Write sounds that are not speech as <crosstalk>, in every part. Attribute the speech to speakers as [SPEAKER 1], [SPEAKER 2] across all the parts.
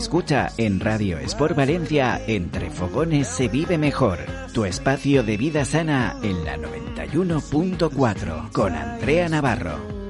[SPEAKER 1] Escucha en Radio Sport Valencia, entre fogones se vive mejor. Tu espacio de vida sana en la 91.4 con Andrea Navarro.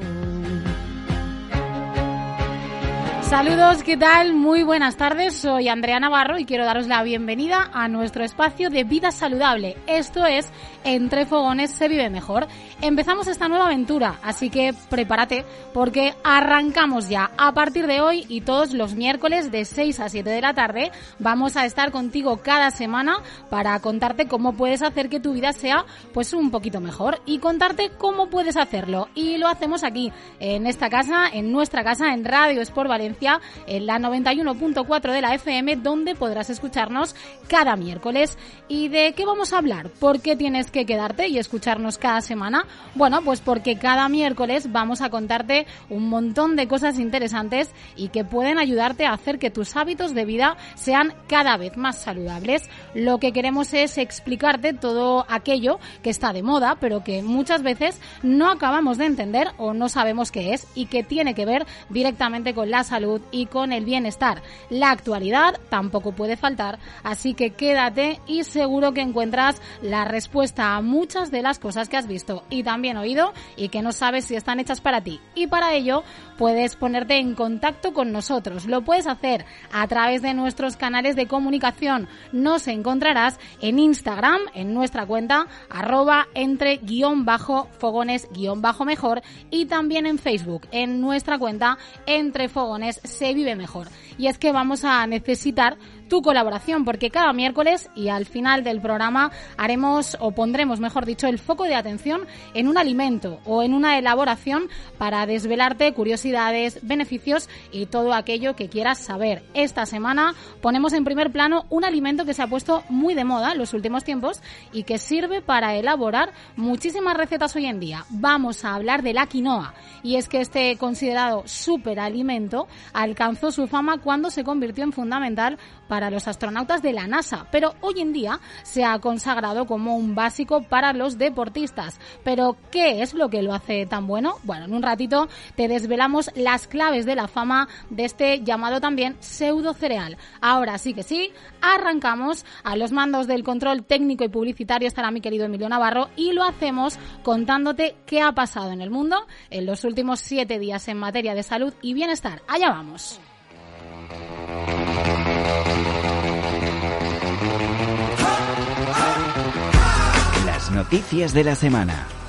[SPEAKER 2] Saludos, ¿qué tal? Muy buenas tardes, soy Andrea Navarro y quiero daros la bienvenida a nuestro espacio de vida saludable. Esto es Entre Fogones se vive mejor. Empezamos esta nueva aventura, así que prepárate porque arrancamos ya. A partir de hoy y todos los miércoles de 6 a 7 de la tarde vamos a estar contigo cada semana para contarte cómo puedes hacer que tu vida sea pues un poquito mejor y contarte cómo puedes hacerlo. Y lo hacemos aquí, en esta casa, en nuestra casa, en Radio Sport Valencia en la 91.4 de la FM, donde podrás escucharnos cada miércoles. ¿Y de qué vamos a hablar? ¿Por qué tienes que quedarte y escucharnos cada semana? Bueno, pues porque cada miércoles vamos a contarte un montón de cosas interesantes y que pueden ayudarte a hacer que tus hábitos de vida sean cada vez más saludables. Lo que queremos es explicarte todo aquello que está de moda, pero que muchas veces no acabamos de entender o no sabemos qué es y que tiene que ver directamente con la salud y con el bienestar. La actualidad tampoco puede faltar, así que quédate y seguro que encuentras la respuesta a muchas de las cosas que has visto también oído y que no sabes si están hechas para ti. Y para ello puedes ponerte en contacto con nosotros. Lo puedes hacer a través de nuestros canales de comunicación. Nos encontrarás en Instagram, en nuestra cuenta, arroba entre guion bajo fogones guion bajo mejor y también en Facebook, en nuestra cuenta entre fogones se vive mejor. Y es que vamos a necesitar tu colaboración, porque cada miércoles y al final del programa haremos o pondremos, mejor dicho, el foco de atención en un alimento o en una elaboración para desvelarte curiosidades, beneficios y todo aquello que quieras saber. Esta semana ponemos en primer plano un alimento que se ha puesto muy de moda en los últimos tiempos y que sirve para elaborar muchísimas recetas hoy en día. Vamos a hablar de la quinoa y es que este considerado superalimento alcanzó su fama cuando se convirtió en fundamental para los astronautas de la NASA, pero hoy en día se ha consagrado como un básico para los deportistas. Pero, ¿qué es lo que lo hace tan bueno? Bueno, en un ratito te desvelamos las claves de la fama de este llamado también pseudo cereal. Ahora sí que sí, arrancamos a los mandos del control técnico y publicitario estará mi querido Emilio Navarro y lo hacemos contándote qué ha pasado en el mundo en los últimos siete días en materia de salud y bienestar. Allá vamos.
[SPEAKER 1] Las noticias de la semana.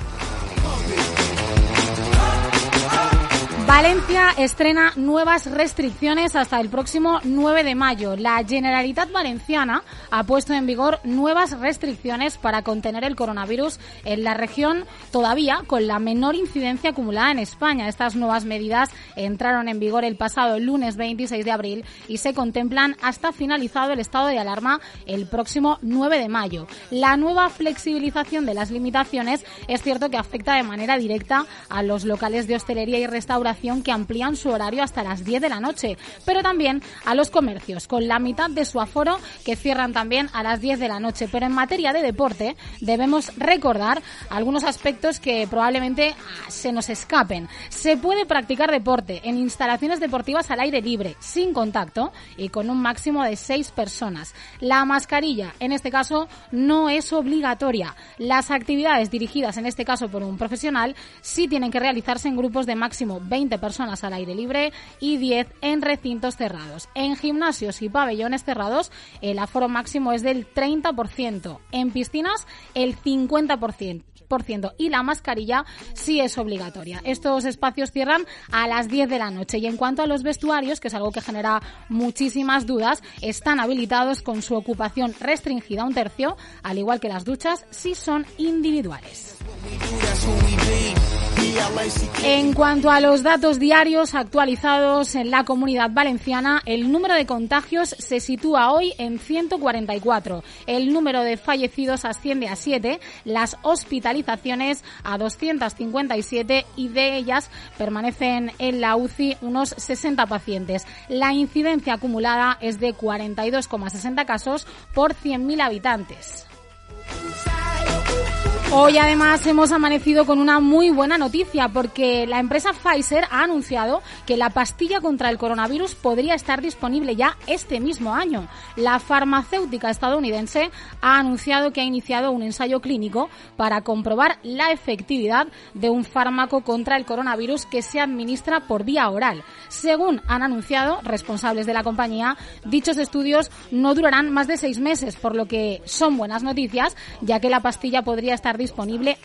[SPEAKER 2] Valencia estrena nuevas restricciones hasta el próximo 9 de mayo. La Generalitat Valenciana ha puesto en vigor nuevas restricciones para contener el coronavirus en la región todavía con la menor incidencia acumulada en España. Estas nuevas medidas entraron en vigor el pasado lunes 26 de abril y se contemplan hasta finalizado el estado de alarma el próximo 9 de mayo. La nueva flexibilización de las limitaciones es cierto que afecta de manera directa a los locales de hostelería y restauración que amplían su horario hasta las 10 de la noche, pero también a los comercios, con la mitad de su aforo que cierran también a las 10 de la noche. Pero en materia de deporte debemos recordar algunos aspectos que probablemente ah, se nos escapen. Se puede practicar deporte en instalaciones deportivas al aire libre, sin contacto y con un máximo de 6 personas. La mascarilla, en este caso, no es obligatoria. Las actividades dirigidas, en este caso por un profesional, sí tienen que realizarse en grupos de máximo 20 personas al aire libre y 10 en recintos cerrados. En gimnasios y pabellones cerrados el aforo máximo es del 30%, en piscinas el 50% y la mascarilla sí es obligatoria. Estos espacios cierran a las 10 de la noche y en cuanto a los vestuarios, que es algo que genera muchísimas dudas, están habilitados con su ocupación restringida a un tercio, al igual que las duchas si son individuales. En cuanto a los datos diarios actualizados en la comunidad valenciana, el número de contagios se sitúa hoy en 144. El número de fallecidos asciende a 7, las hospitalizaciones a 257 y de ellas permanecen en la UCI unos 60 pacientes. La incidencia acumulada es de 42,60 casos por 100.000 habitantes. Hoy además hemos amanecido con una muy buena noticia porque la empresa Pfizer ha anunciado que la pastilla contra el coronavirus podría estar disponible ya este mismo año. La farmacéutica estadounidense ha anunciado que ha iniciado un ensayo clínico para comprobar la efectividad de un fármaco contra el coronavirus que se administra por vía oral. Según han anunciado responsables de la compañía, dichos estudios no durarán más de seis meses, por lo que son buenas noticias, ya que la pastilla podría estar disponible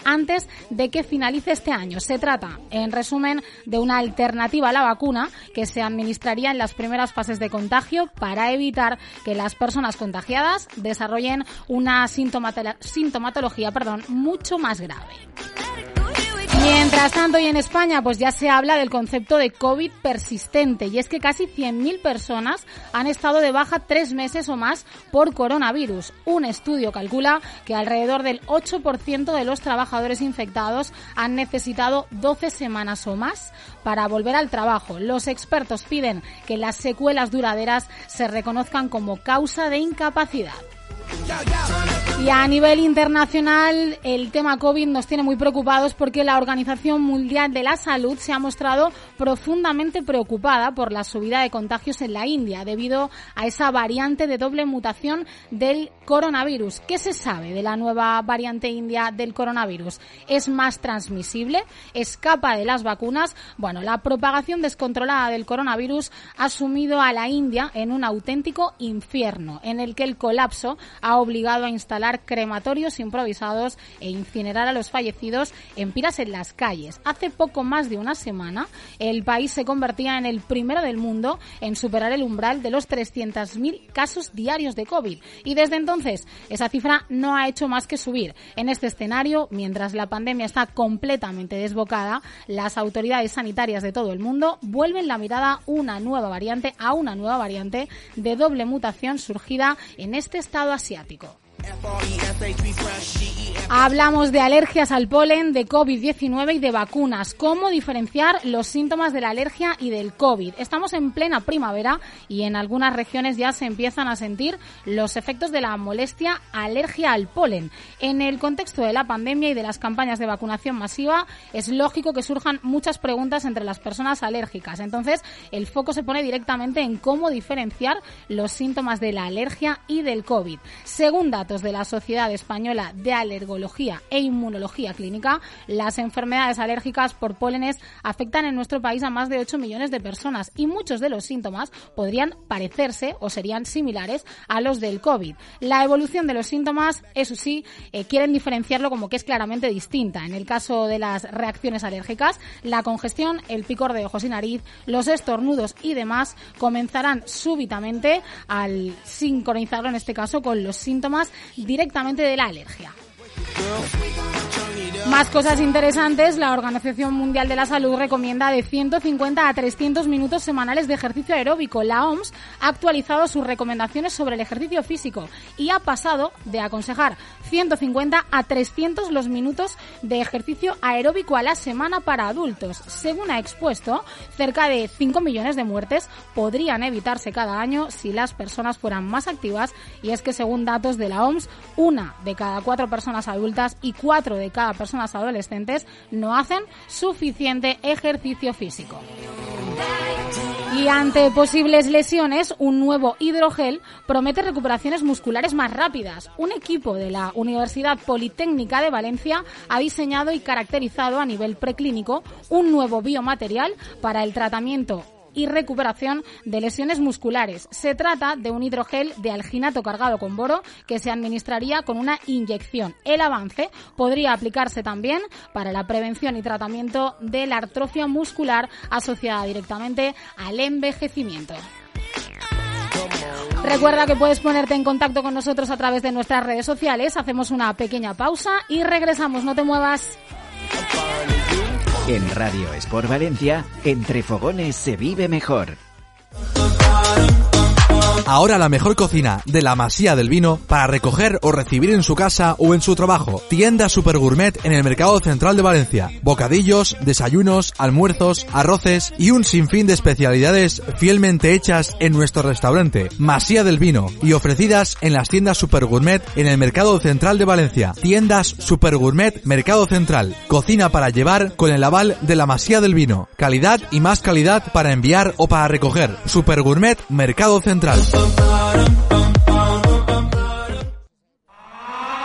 [SPEAKER 2] antes de que finalice este año. Se trata, en resumen, de una alternativa a la vacuna que se administraría en las primeras fases de contagio para evitar que las personas contagiadas desarrollen una sintomatología perdón, mucho más grave. Mientras tanto, y en España, pues ya se habla del concepto de COVID persistente, y es que casi 100.000 personas han estado de baja tres meses o más por coronavirus. Un estudio calcula que alrededor del 8% de los trabajadores infectados han necesitado 12 semanas o más para volver al trabajo. Los expertos piden que las secuelas duraderas se reconozcan como causa de incapacidad. Y a nivel internacional, el tema COVID nos tiene muy preocupados porque la Organización Mundial de la Salud se ha mostrado profundamente preocupada por la subida de contagios en la India debido a esa variante de doble mutación del coronavirus. ¿Qué se sabe de la nueva variante india del coronavirus? ¿Es más transmisible? ¿Escapa de las vacunas? Bueno, la propagación descontrolada del coronavirus ha sumido a la India en un auténtico infierno en el que el colapso ha obligado a instalar crematorios improvisados e incinerar a los fallecidos en piras en las calles. Hace poco más de una semana, el país se convertía en el primero del mundo en superar el umbral de los 300.000 casos diarios de COVID. Y desde entonces, esa cifra no ha hecho más que subir. En este escenario, mientras la pandemia está completamente desbocada, las autoridades sanitarias de todo el mundo vuelven la mirada una nueva variante a una nueva variante de doble mutación surgida en este estado así Hablamos de alergias al polen, de COVID-19 y de vacunas. ¿Cómo diferenciar los síntomas de la alergia y del COVID? Estamos en plena primavera y en algunas regiones ya se empiezan a sentir los efectos de la molestia alergia al polen. En el contexto de la pandemia y de las campañas de vacunación masiva, es lógico que surjan muchas preguntas entre las personas alérgicas. Entonces, el foco se pone directamente en cómo diferenciar los síntomas de la alergia y del COVID. Según datos de la Sociedad Española de Alergología e Inmunología Clínica, las enfermedades alérgicas por pólenes afectan en nuestro país a más de 8 millones de personas y muchos de los síntomas podrían parecerse o serían similares a los del COVID. La evolución de los síntomas, eso sí, eh, quieren diferenciarlo como que es claramente distinta. En el caso de las reacciones alérgicas, la congestión, el picor de ojos y nariz, los estornudos y demás comenzarán súbitamente al sincronizarlo en este caso con los síntomas directamente de la alergia. Más cosas interesantes, la Organización Mundial de la Salud recomienda de 150 a 300 minutos semanales de ejercicio aeróbico. La OMS ha actualizado sus recomendaciones sobre el ejercicio físico y ha pasado de aconsejar 150 a 300 los minutos de ejercicio aeróbico a la semana para adultos. Según ha expuesto, cerca de 5 millones de muertes podrían evitarse cada año si las personas fueran más activas y es que según datos de la OMS, una de cada cuatro personas adultas y cuatro de cada persona adolescentes no hacen suficiente ejercicio físico. Y ante posibles lesiones, un nuevo hidrogel promete recuperaciones musculares más rápidas. Un equipo de la Universidad Politécnica de Valencia ha diseñado y caracterizado a nivel preclínico un nuevo biomaterial para el tratamiento y recuperación de lesiones musculares. Se trata de un hidrogel de alginato cargado con boro que se administraría con una inyección. El avance podría aplicarse también para la prevención y tratamiento de la artrofia muscular asociada directamente al envejecimiento. Recuerda que puedes ponerte en contacto con nosotros a través de nuestras redes sociales. Hacemos una pequeña pausa y regresamos. No te muevas.
[SPEAKER 1] En Radio Sport Valencia, entre fogones se vive mejor.
[SPEAKER 3] Ahora la mejor cocina de la Masía del Vino para recoger o recibir en su casa o en su trabajo. Tienda Super Gourmet en el Mercado Central de Valencia. Bocadillos, desayunos, almuerzos, arroces y un sinfín de especialidades fielmente hechas en nuestro restaurante Masía del Vino y ofrecidas en las tiendas Super Gourmet en el Mercado Central de Valencia. Tiendas Super Gourmet Mercado Central. Cocina para llevar con el aval de la Masía del Vino. Calidad y más calidad para enviar o para recoger. Super Gourmet Mercado Central.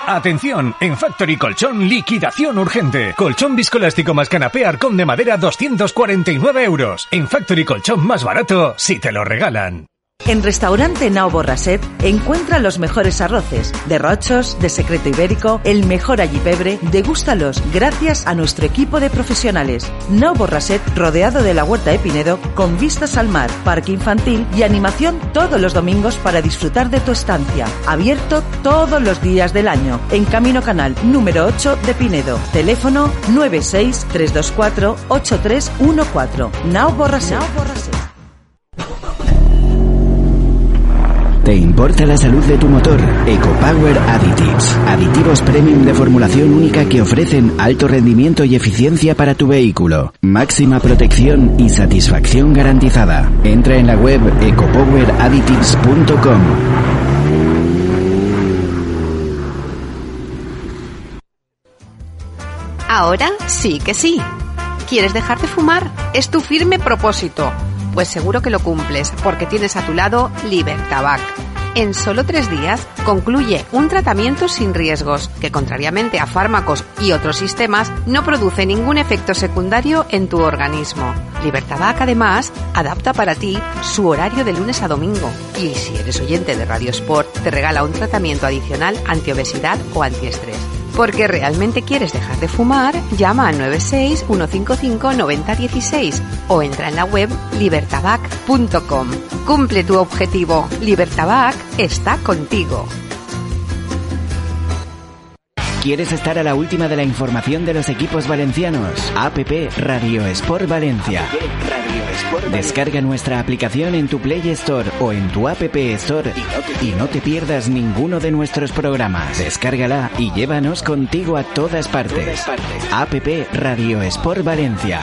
[SPEAKER 4] Atención, en Factory Colchón, liquidación urgente. Colchón viscoelástico más canapé arcón de madera 249 euros. En Factory Colchón más barato, si te lo regalan.
[SPEAKER 5] En Restaurante Nao Borraset encuentra los mejores arroces, de rochos, de secreto ibérico, el mejor allipebre, degústalos gracias a nuestro equipo de profesionales. Nao Borraset rodeado de la huerta de Pinedo con vistas al mar, parque infantil y animación todos los domingos para disfrutar de tu estancia. Abierto todos los días del año en Camino Canal número 8 de Pinedo. Teléfono 96 324 8314. Nao Borraset. Nao Borraset.
[SPEAKER 1] ¿Te importa la salud de tu motor? EcoPower Additives. Aditivos premium de formulación única que ofrecen alto rendimiento y eficiencia para tu vehículo. Máxima protección y satisfacción garantizada. Entra en la web ecopoweradditives.com.
[SPEAKER 6] Ahora sí que sí. ¿Quieres dejar de fumar? Es tu firme propósito. Pues seguro que lo cumples, porque tienes a tu lado Libertabac. En solo tres días concluye un tratamiento sin riesgos, que contrariamente a fármacos y otros sistemas, no produce ningún efecto secundario en tu organismo. Libertabac además adapta para ti su horario de lunes a domingo. Y si eres oyente de Radio Sport, te regala un tratamiento adicional antiobesidad o antiestrés. Porque realmente quieres dejar de fumar, llama al 96 155 9016 o entra en la web libertabac.com. Cumple tu objetivo. Libertabac está contigo.
[SPEAKER 1] ¿Quieres estar a la última de la información de los equipos valencianos? APP Radio Sport Valencia. Descarga nuestra aplicación en tu Play Store o en tu App Store y no te pierdas ninguno de nuestros programas. Descárgala y llévanos contigo a todas partes. APP Radio Sport Valencia.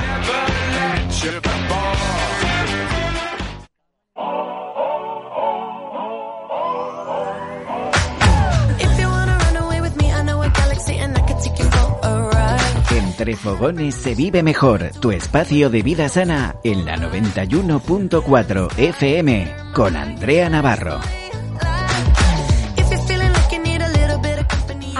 [SPEAKER 1] Entre fogones se vive mejor. Tu espacio de vida sana en la 91.4 FM con Andrea Navarro.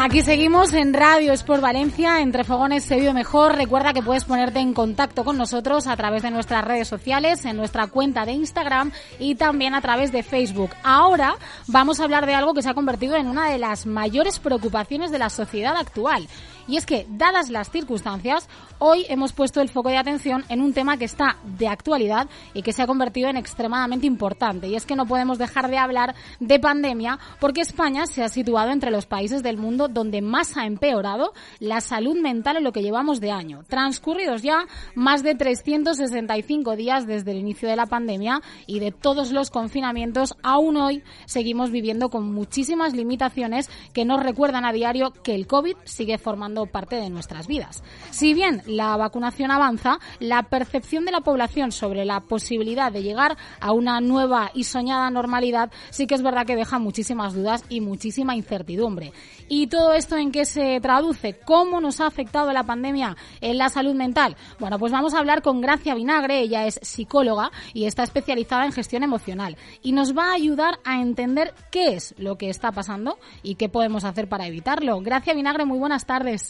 [SPEAKER 2] Aquí seguimos en Radio Sport Valencia, entre Fogones se vive mejor. Recuerda que puedes ponerte en contacto con nosotros a través de nuestras redes sociales, en nuestra cuenta de Instagram y también a través de Facebook. Ahora vamos a hablar de algo que se ha convertido en una de las mayores preocupaciones de la sociedad actual. Y es que, dadas las circunstancias, hoy hemos puesto el foco de atención en un tema que está de actualidad y que se ha convertido en extremadamente importante. Y es que no podemos dejar de hablar de pandemia porque España se ha situado entre los países del mundo donde más ha empeorado la salud mental en lo que llevamos de año. Transcurridos ya más de 365 días desde el inicio de la pandemia y de todos los confinamientos, aún hoy seguimos viviendo con muchísimas limitaciones que nos recuerdan a diario que el COVID sigue formando parte de nuestras vidas. Si bien la vacunación avanza, la percepción de la población sobre la posibilidad de llegar a una nueva y soñada normalidad sí que es verdad que deja muchísimas dudas y muchísima incertidumbre. ¿Y todo esto en qué se traduce? ¿Cómo nos ha afectado la pandemia en la salud mental? Bueno, pues vamos a hablar con Gracia Vinagre, ella es psicóloga y está especializada en gestión emocional y nos va a ayudar a entender qué es lo que está pasando y qué podemos hacer para evitarlo. Gracia Vinagre, muy buenas tardes.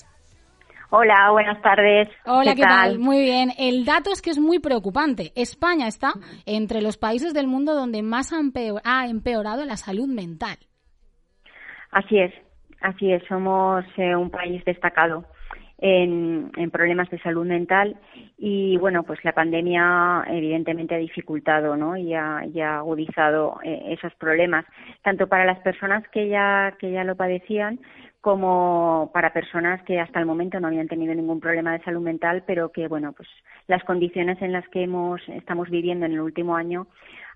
[SPEAKER 7] Hola, buenas tardes.
[SPEAKER 2] Hola, ¿qué, tal? Muy bien. El dato es que es muy preocupante. España está entre los países del mundo donde más ha, empeor ha empeorado la salud mental.
[SPEAKER 7] Así es, así es. Somos eh, un país destacado en, en, problemas de salud mental y bueno, pues la pandemia evidentemente ha dificultado ¿no? y, ha, y ha agudizado eh, esos problemas, tanto para las personas que ya, que ya lo padecían como para personas que hasta el momento no habían tenido ningún problema de salud mental, pero que bueno, pues las condiciones en las que hemos estamos viviendo en el último año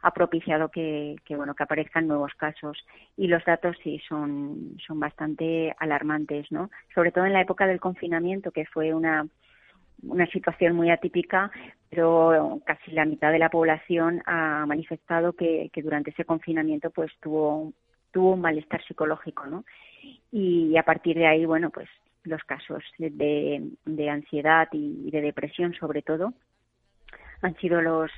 [SPEAKER 7] ha propiciado que, bueno que aparezcan nuevos casos y los datos sí son son bastante alarmantes, ¿no? Sobre todo en la época del confinamiento que fue una una situación muy atípica, pero casi la mitad de la población ha manifestado que, que durante ese confinamiento pues tuvo tuvo un malestar psicológico, ¿no? Y a partir de ahí, bueno, pues los casos de, de ansiedad y de depresión, sobre todo, han sido los,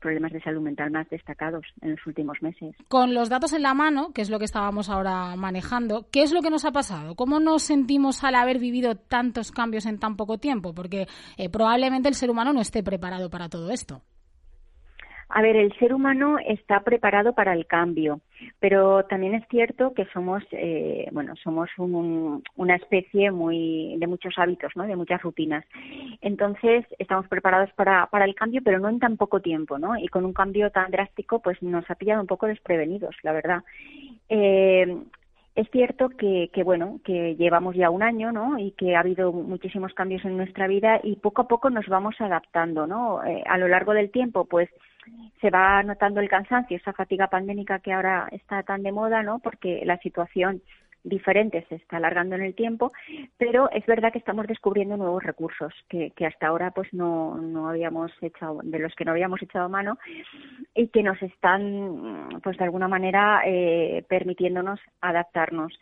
[SPEAKER 7] problemas de salud mental más destacados en los últimos meses.
[SPEAKER 2] Con los datos en la mano, que es lo que estábamos ahora manejando, ¿qué es lo que nos ha pasado? ¿Cómo nos sentimos al haber vivido tantos cambios en tan poco tiempo? Porque eh, probablemente el ser humano no esté preparado para todo esto.
[SPEAKER 7] A ver, el ser humano está preparado para el cambio, pero también es cierto que somos, eh, bueno, somos una especie muy de muchos hábitos, ¿no? De muchas rutinas. Entonces estamos preparados para, para el cambio, pero no en tan poco tiempo, ¿no? Y con un cambio tan drástico, pues nos ha pillado un poco desprevenidos, la verdad. Eh, es cierto que, que, bueno, que llevamos ya un año, ¿no? Y que ha habido muchísimos cambios en nuestra vida y poco a poco nos vamos adaptando, ¿no? Eh, a lo largo del tiempo, pues se va notando el cansancio, esa fatiga pandémica que ahora está tan de moda, ¿no? Porque la situación diferente se está alargando en el tiempo, pero es verdad que estamos descubriendo nuevos recursos que, que hasta ahora pues no, no habíamos echado, de los que no habíamos echado mano y que nos están pues de alguna manera eh, permitiéndonos adaptarnos.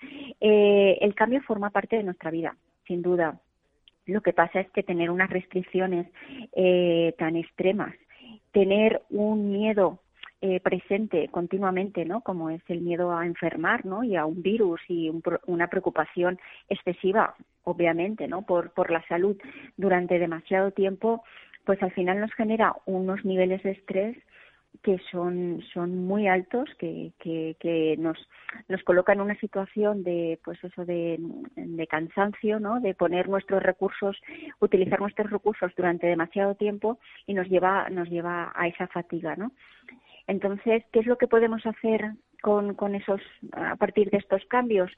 [SPEAKER 7] Eh, el cambio forma parte de nuestra vida, sin duda. Lo que pasa es que tener unas restricciones eh, tan extremas tener un miedo eh, presente continuamente, ¿no? Como es el miedo a enfermar, ¿no? Y a un virus y una preocupación excesiva, obviamente, ¿no? Por la salud durante demasiado tiempo, pues al final nos genera unos niveles de estrés que son, son muy altos, que, que, nos, nos colocan en una situación de, pues eso, de, de cansancio, ¿no? De poner nuestros recursos, utilizar nuestros recursos durante demasiado tiempo y nos lleva, nos lleva a esa fatiga, ¿no? Entonces, ¿qué es lo que podemos hacer con, con esos, a partir de estos cambios?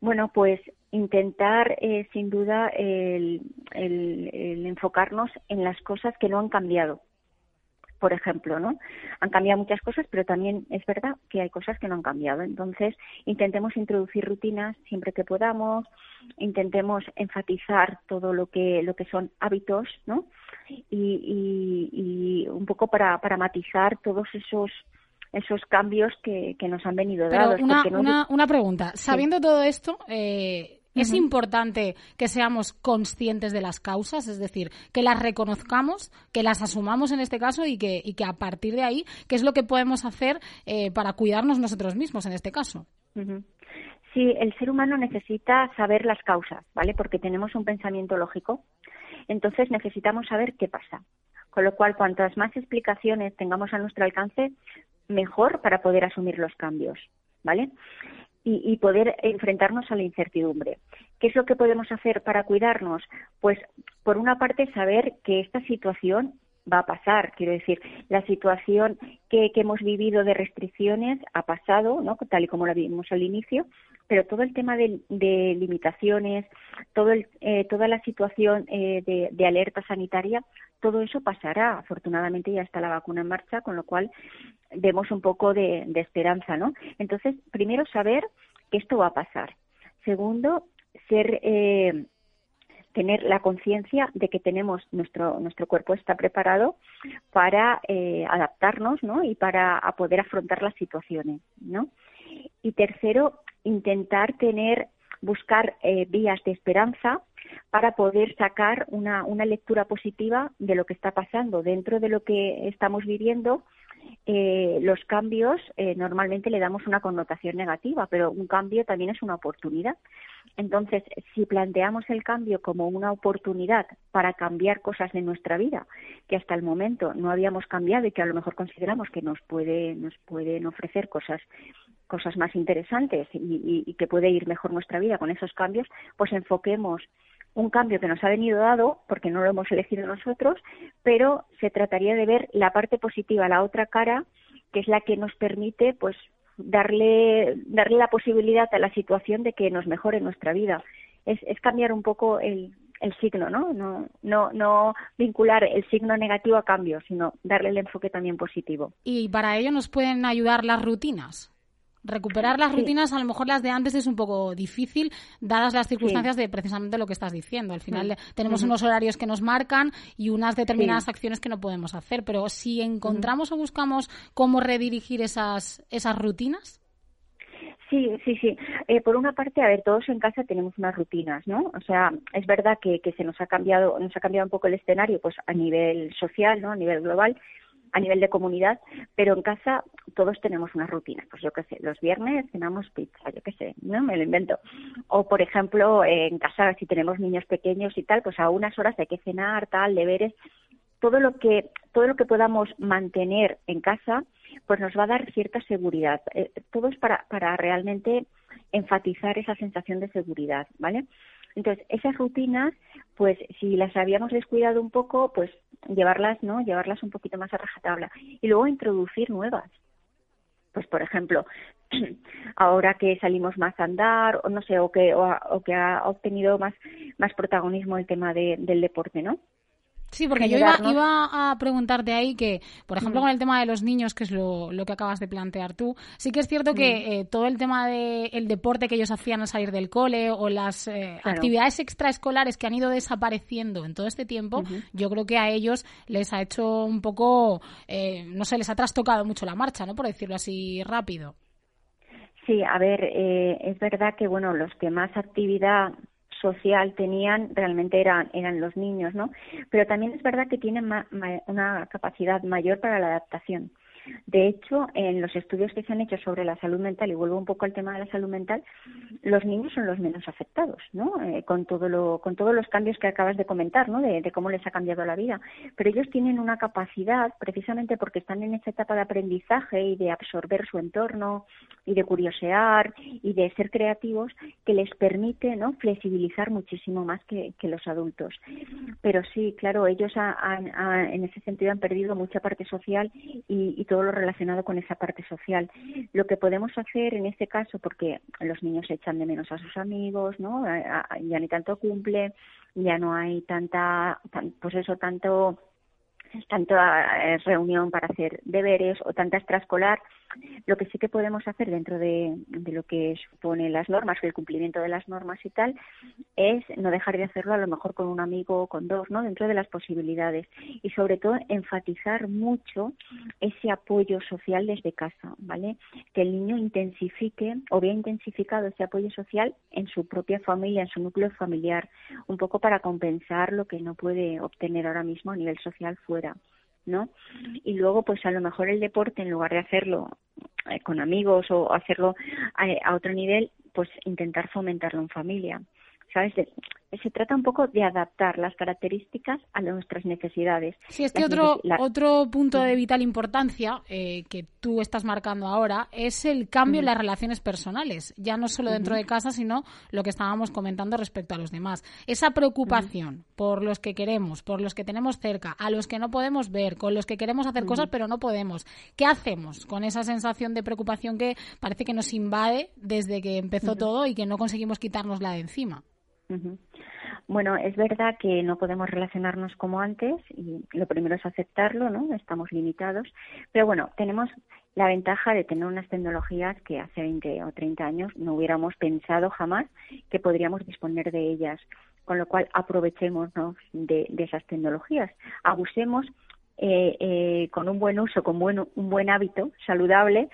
[SPEAKER 7] Bueno, pues intentar, eh, sin duda, el, el enfocarnos en las cosas que no han cambiado por ejemplo, ¿no? Han cambiado muchas cosas, pero también es verdad que hay cosas que no han cambiado. Entonces, intentemos introducir rutinas siempre que podamos, intentemos enfatizar todo lo que lo que son hábitos, ¿no? Y, y, un poco para, para matizar todos esos esos cambios que, que nos han venido dados.
[SPEAKER 2] Una, una, una pregunta. Sabiendo todo esto, eh, es importante que seamos conscientes de las causas, es decir, que las reconozcamos, que las asumamos en este caso y que, y que a partir de ahí, ¿qué es lo que podemos hacer eh, para cuidarnos nosotros mismos en este caso?
[SPEAKER 7] Sí, el ser humano necesita saber las causas, ¿vale? Porque tenemos un pensamiento lógico, entonces necesitamos saber qué pasa. Con lo cual, cuantas más explicaciones tengamos a nuestro alcance, mejor para poder asumir los cambios, ¿vale? Y, poder enfrentarnos a la incertidumbre. ¿Qué es lo que podemos hacer para cuidarnos? Pues, por una parte, saber que esta situación va a pasar. Quiero decir, la situación que, hemos vivido de restricciones ha pasado, ¿no? Tal y como la vimos al inicio, pero todo el tema de, limitaciones, todo eh, toda la situación eh, de, alerta sanitaria, todo eso pasará. Afortunadamente ya está la vacuna en marcha, con lo cual vemos un poco de, de esperanza, ¿no? Entonces, primero saber que esto va a pasar. Segundo, ser eh, tener la conciencia de que tenemos nuestro nuestro cuerpo está preparado para eh, adaptarnos ¿no? y para poder afrontar las situaciones ¿no? y tercero intentar tener buscar eh, vías de esperanza para poder sacar una, una lectura positiva de lo que está pasando dentro de lo que estamos viviendo eh, los cambios eh, normalmente le damos una connotación negativa, pero un cambio también es una oportunidad. Entonces, si planteamos el cambio como una oportunidad para cambiar cosas de nuestra vida que hasta el momento no habíamos cambiado y que a lo mejor consideramos que nos puede nos pueden ofrecer cosas más interesantes y, y que puede ir mejor nuestra vida con esos cambios, pues enfoquemos un cambio que nos ha venido dado, porque no lo hemos elegido nosotros, pero se trataría de ver la parte positiva, la otra cara, que es la que nos permite, pues, darle, darle la posibilidad a la situación de que nos mejore nuestra vida. Es, es cambiar un poco el, el signo, ¿no? ¿no? No, no vincular el signo negativo a cambio, sino darle el enfoque también positivo.
[SPEAKER 2] Y para ello nos pueden ayudar las rutinas. Recuperar las rutinas, a lo mejor las de antes es un poco difícil, dadas las circunstancias de precisamente lo que estás diciendo. Al final mm. tenemos unos horarios que nos marcan y unas determinadas acciones que no podemos hacer. Pero si encontramos o buscamos cómo redirigir esas, esas rutinas.
[SPEAKER 7] Sí, sí, sí. Eh, por una parte, a ver, todos en casa tenemos unas rutinas, ¿no? O sea, es verdad que, que se nos ha cambiado, nos ha cambiado un poco el escenario, pues a nivel social, ¿no? A nivel global, a nivel de comunidad, pero en casa todos tenemos unas rutinas. Pues yo qué sé, los viernes cenamos pizza, yo qué sé, no me lo invento. O por ejemplo, en casa si tenemos niños pequeños y tal, pues a unas horas hay que cenar, tal, deberes. Todo lo que todo lo que podamos mantener en casa, pues nos va a dar cierta seguridad. Eh, todo es para para realmente enfatizar esa sensación de seguridad, ¿vale? Entonces, esas rutinas, pues si las habíamos descuidado un poco, pues llevarlas, ¿no? Llevarlas un poquito más a rajatabla y luego introducir nuevas. Pues por ejemplo, <clears throat> ahora que salimos más a andar o no sé, o que o, que ha obtenido más más protagonismo el tema de, del deporte, ¿no?
[SPEAKER 2] Sí, porque yo iba, iba, a preguntarte ahí que, por ejemplo, con el tema de los niños, que es lo, lo que acabas de plantear tú, sí que es cierto que eh, todo el tema del el deporte que ellos hacían al salir del cole o las eh, actividades extraescolares que han ido desapareciendo en todo este tiempo, yo creo que a ellos les ha hecho un poco, eh, no sé, les ha trastocado mucho la marcha, ¿no? Por decirlo así rápido.
[SPEAKER 7] Sí, a ver, es verdad que, bueno, los que más actividad social tenían realmente eran, eran los niños, ¿no? Pero también es verdad que tienen una capacidad mayor para la adaptación. De hecho, en los estudios que se han hecho sobre la salud mental, y vuelvo un poco al tema de la salud mental, los niños son los menos afectados, ¿no? Eh, con, todo lo, con todos los cambios que acabas de comentar, ¿no? De, cómo les ha cambiado la vida. Pero ellos tienen una capacidad, precisamente porque están en esa etapa de aprendizaje y de absorber su entorno y de curiosear y de ser creativos, que les permite, ¿no? Flexibilizar muchísimo más que, los adultos. Pero sí, claro, ellos han, en ese sentido han perdido mucha parte social y todo todo lo relacionado con esa parte social. Lo que podemos hacer en este caso, porque los niños echan de menos a sus amigos, ¿no? Ya ni tanto cumple, ya no hay tanta, pues eso, tanto tanta eh, reunión para hacer deberes o tanta extraescolar, lo que sí que podemos hacer dentro de, lo que supone las normas, el cumplimiento de las normas y tal, es no dejar de hacerlo a lo mejor con un amigo o con dos, ¿no? Dentro de las posibilidades. Y sobre todo enfatizar mucho ese apoyo social desde casa, ¿vale? Que el niño intensifique o vea intensificado ese apoyo social en su propia familia, en su núcleo familiar, un poco para compensar lo que no puede obtener ahora mismo a nivel social fuera. ¿No? Y luego, pues a lo mejor el deporte, en lugar de hacerlo eh, con amigos o hacerlo a, a, otro nivel, pues intentar fomentarlo en familia. ¿Sabes? Se trata un poco de adaptar las características a nuestras necesidades.
[SPEAKER 2] Sí, este otro, otro punto de vital importancia eh, que tú estás marcando ahora es el cambio en las relaciones personales, ya no solo dentro de casa, sino lo que estábamos comentando respecto a los demás. Esa preocupación por los que queremos, por los que tenemos cerca, a los que no podemos ver, con los que queremos hacer cosas pero no podemos. ¿Qué hacemos con esa sensación de preocupación que parece que nos invade desde que empezó todo y que no conseguimos quitárnosla de encima?
[SPEAKER 7] Bueno, es verdad que no podemos relacionarnos como antes y lo primero es aceptarlo, ¿no? Estamos limitados, pero bueno, tenemos la ventaja de tener unas tecnologías que hace 20 o 30 años no hubiéramos pensado jamás que podríamos disponer de ellas, con lo cual aprovechémonos de, de esas tecnologías, abusemos eh, eh, con un buen uso, con buen, un buen hábito saludable,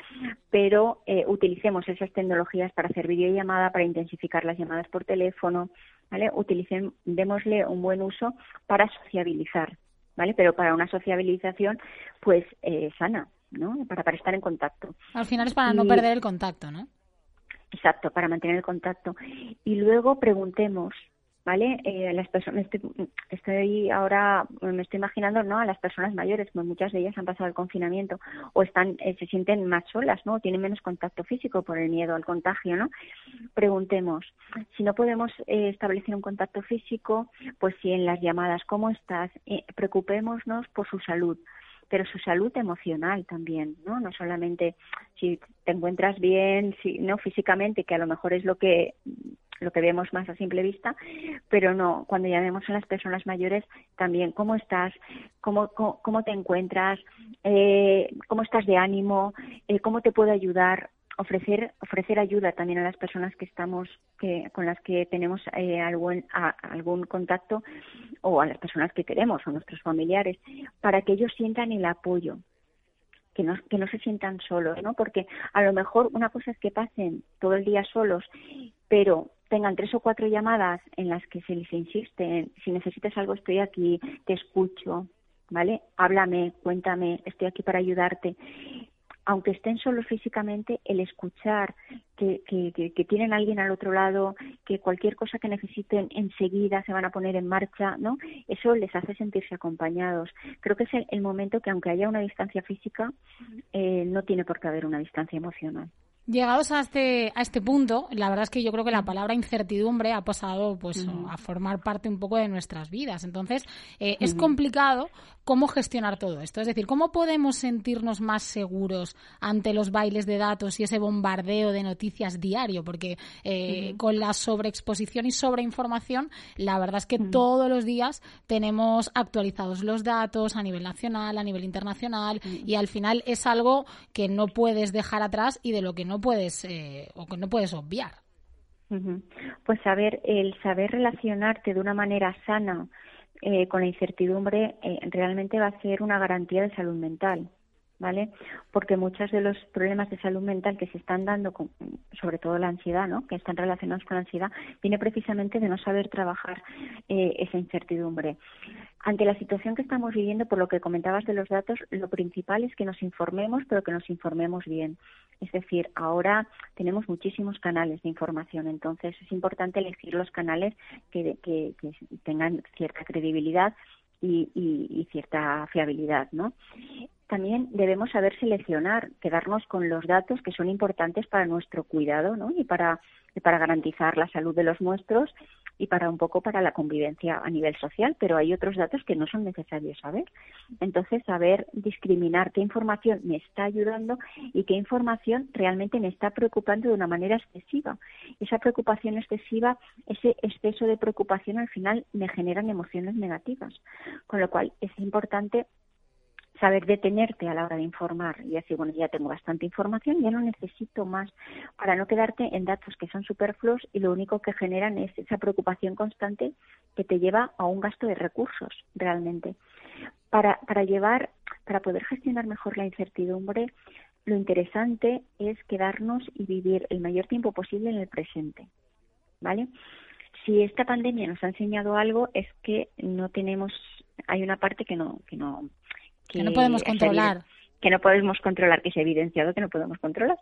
[SPEAKER 7] pero eh, utilicemos esas tecnologías para hacer videollamada, para intensificar las llamadas por teléfono, ¿vale? Utilicen, démosle un buen uso para sociabilizar, ¿vale? Pero para una sociabilización, pues, eh, sana, ¿no? Para, para estar en contacto.
[SPEAKER 2] Al final es para no perder el contacto, ¿no?
[SPEAKER 7] Exacto, para mantener el contacto. Y luego preguntemos, ¿vale? Eh, las personas, estoy, ahora, me estoy imaginando, ¿no? A las personas mayores, como muchas de ellas han pasado el confinamiento o están, eh, se sienten más solas, ¿no? Tienen menos contacto físico por el miedo al contagio, ¿no? Preguntemos, si no podemos eh, establecer un contacto físico, pues si en las llamadas, ¿cómo estás? preocupémonos por su salud pero su salud emocional también, ¿no? No solamente si te encuentras bien, si no físicamente, que a lo mejor es lo que lo que vemos más a simple vista, pero no, cuando ya vemos a las personas mayores, también cómo estás, cómo, cómo, te encuentras, eh, cómo estás de ánimo, eh, cómo te puedo ayudar, ofrecer ofrecer ayuda también a las personas que estamos que con las que tenemos eh, algún algún contacto o a las personas que queremos o nuestros familiares para que ellos sientan el apoyo que no, que no se sientan solos, ¿no? Porque a lo mejor una cosa es que pasen todo el día solos, pero tengan tres o cuatro llamadas en las que se les insiste, si necesitas algo estoy aquí, te escucho, ¿vale? Háblame, cuéntame, estoy aquí para ayudarte aunque estén solos físicamente, el escuchar que, que, tienen a alguien al otro lado, que cualquier cosa que necesiten enseguida se van a poner en marcha, ¿no? Eso les hace sentirse acompañados. Creo que es el, momento que, aunque haya una distancia física, eh, no tiene por qué haber una distancia emocional.
[SPEAKER 2] Llegados a este, a este punto, la verdad es que yo creo que la palabra incertidumbre ha pasado pues a formar parte un poco de nuestras vidas. Entonces, eh, es complicado cómo gestionar todo esto. Es decir, cómo podemos sentirnos más seguros ante los bailes de datos y ese bombardeo de noticias diario, porque eh, con la sobreexposición y sobreinformación, la verdad es que todos los días tenemos actualizados los datos a nivel nacional, a nivel internacional, y al final es algo que no puedes dejar atrás y de lo que no puedes eh, o que no puedes obviar.
[SPEAKER 7] Pues saber, el saber relacionarte de una manera sana eh, con la incertidumbre eh, realmente va a ser una garantía de salud mental. ¿Vale? Porque muchos de los problemas de salud mental que se están dando, con, sobre todo la ansiedad, ¿no? Que están relacionados con la ansiedad, viene precisamente de no saber trabajar eh, esa incertidumbre. Ante la situación que estamos viviendo, por lo que comentabas de los datos, lo principal es que nos informemos, pero que nos informemos bien. Es decir, ahora tenemos muchísimos canales de información, entonces es importante elegir los canales que, tengan cierta credibilidad y, y, cierta fiabilidad, ¿no? También debemos saber seleccionar, quedarnos con los datos que son importantes para nuestro cuidado ¿no? y para, para garantizar la salud de los nuestros y para un poco para la convivencia a nivel social, pero hay otros datos que no son necesarios saber. Entonces, saber discriminar qué información me está ayudando y qué información realmente me está preocupando de una manera excesiva. Esa preocupación excesiva, ese exceso de preocupación al final me generan emociones negativas. Con lo cual, es importante saber detenerte a la hora de informar y decir, bueno, ya tengo bastante información, ya no necesito más, para no quedarte en datos que son superfluos y lo único que generan es esa preocupación constante que te lleva a un gasto de recursos realmente. Para, para llevar, para poder gestionar mejor la incertidumbre, lo interesante es quedarnos y vivir el mayor tiempo posible en el presente, ¿vale? Si esta pandemia nos ha enseñado algo es que no tenemos, hay una parte que no, que no,
[SPEAKER 2] que, no podemos controlar.
[SPEAKER 7] Que no podemos controlar, que se ha evidenciado que no podemos controlar.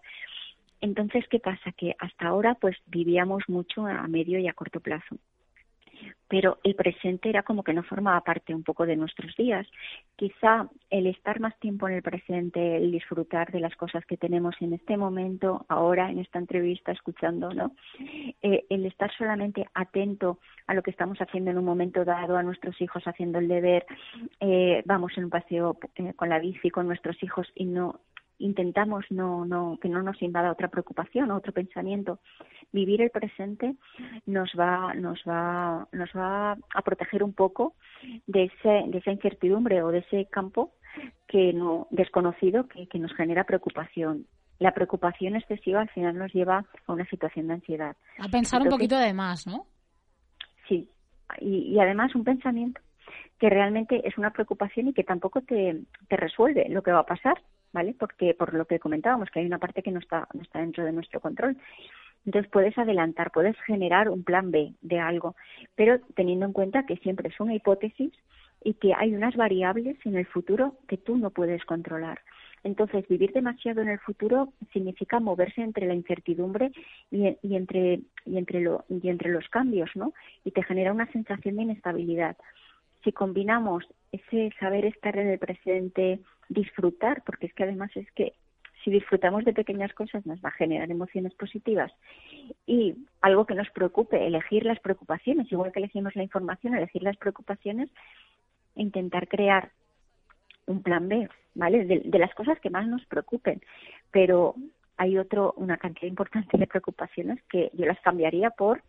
[SPEAKER 7] Entonces, ¿qué pasa? Que hasta ahora pues vivíamos mucho a medio y a corto plazo pero el presente era como que no formaba parte un poco de nuestros días. Quizá el estar más tiempo en el presente, el disfrutar de las cosas que tenemos en este momento, ahora en esta entrevista, escuchando, ¿no? Eh, el estar solamente atento a lo que estamos haciendo en un momento dado, a nuestros hijos haciendo el deber, eh, vamos en un paseo eh, con la bici con nuestros hijos y no intentamos no, no, que no nos invada otra preocupación o otro pensamiento. Vivir el presente nos va, nos va, nos va a proteger un poco de, ese, de esa incertidumbre o de ese campo que no, desconocido que, que nos genera preocupación. La preocupación excesiva al final nos lleva a una situación de ansiedad.
[SPEAKER 2] A pensar un poquito de más, ¿no?
[SPEAKER 7] Sí, y, y además un pensamiento que realmente es una preocupación y que tampoco te, te resuelve lo que va a pasar. ¿Vale? Porque por lo que comentábamos, que hay una parte que no está, no está dentro de nuestro control. Entonces puedes adelantar, puedes generar un plan B de algo, pero teniendo en cuenta que siempre es una hipótesis y que hay unas variables en el futuro que tú no puedes controlar. Entonces, vivir demasiado en el futuro significa moverse entre la incertidumbre y, y, entre, y, entre, lo, y entre los cambios, ¿no? Y te genera una sensación de inestabilidad. Si combinamos ese saber estar en el presente, disfrutar, porque es que además es que si disfrutamos de pequeñas cosas nos va a generar emociones positivas y algo que nos preocupe, elegir las preocupaciones, igual que elegimos la información, elegir las preocupaciones, intentar crear un plan B, ¿vale? De, las cosas que más nos preocupen. Pero hay otro, una cantidad importante de preocupaciones que yo las cambiaría por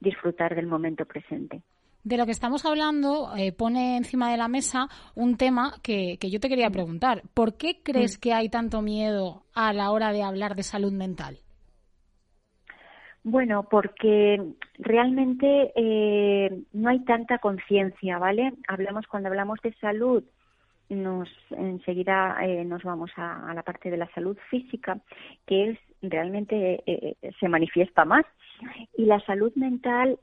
[SPEAKER 7] disfrutar del momento presente.
[SPEAKER 2] De lo que estamos hablando eh, pone encima de la mesa un tema que, que, yo te quería preguntar. ¿Por qué crees mm. que hay tanto miedo a la hora de hablar de salud mental?
[SPEAKER 7] Bueno, porque realmente eh, no hay tanta conciencia, ¿vale? Hablamos cuando hablamos de salud, nos enseguida eh, nos vamos a, la parte de la salud física, que es realmente eh, se manifiesta más. Y la salud mental,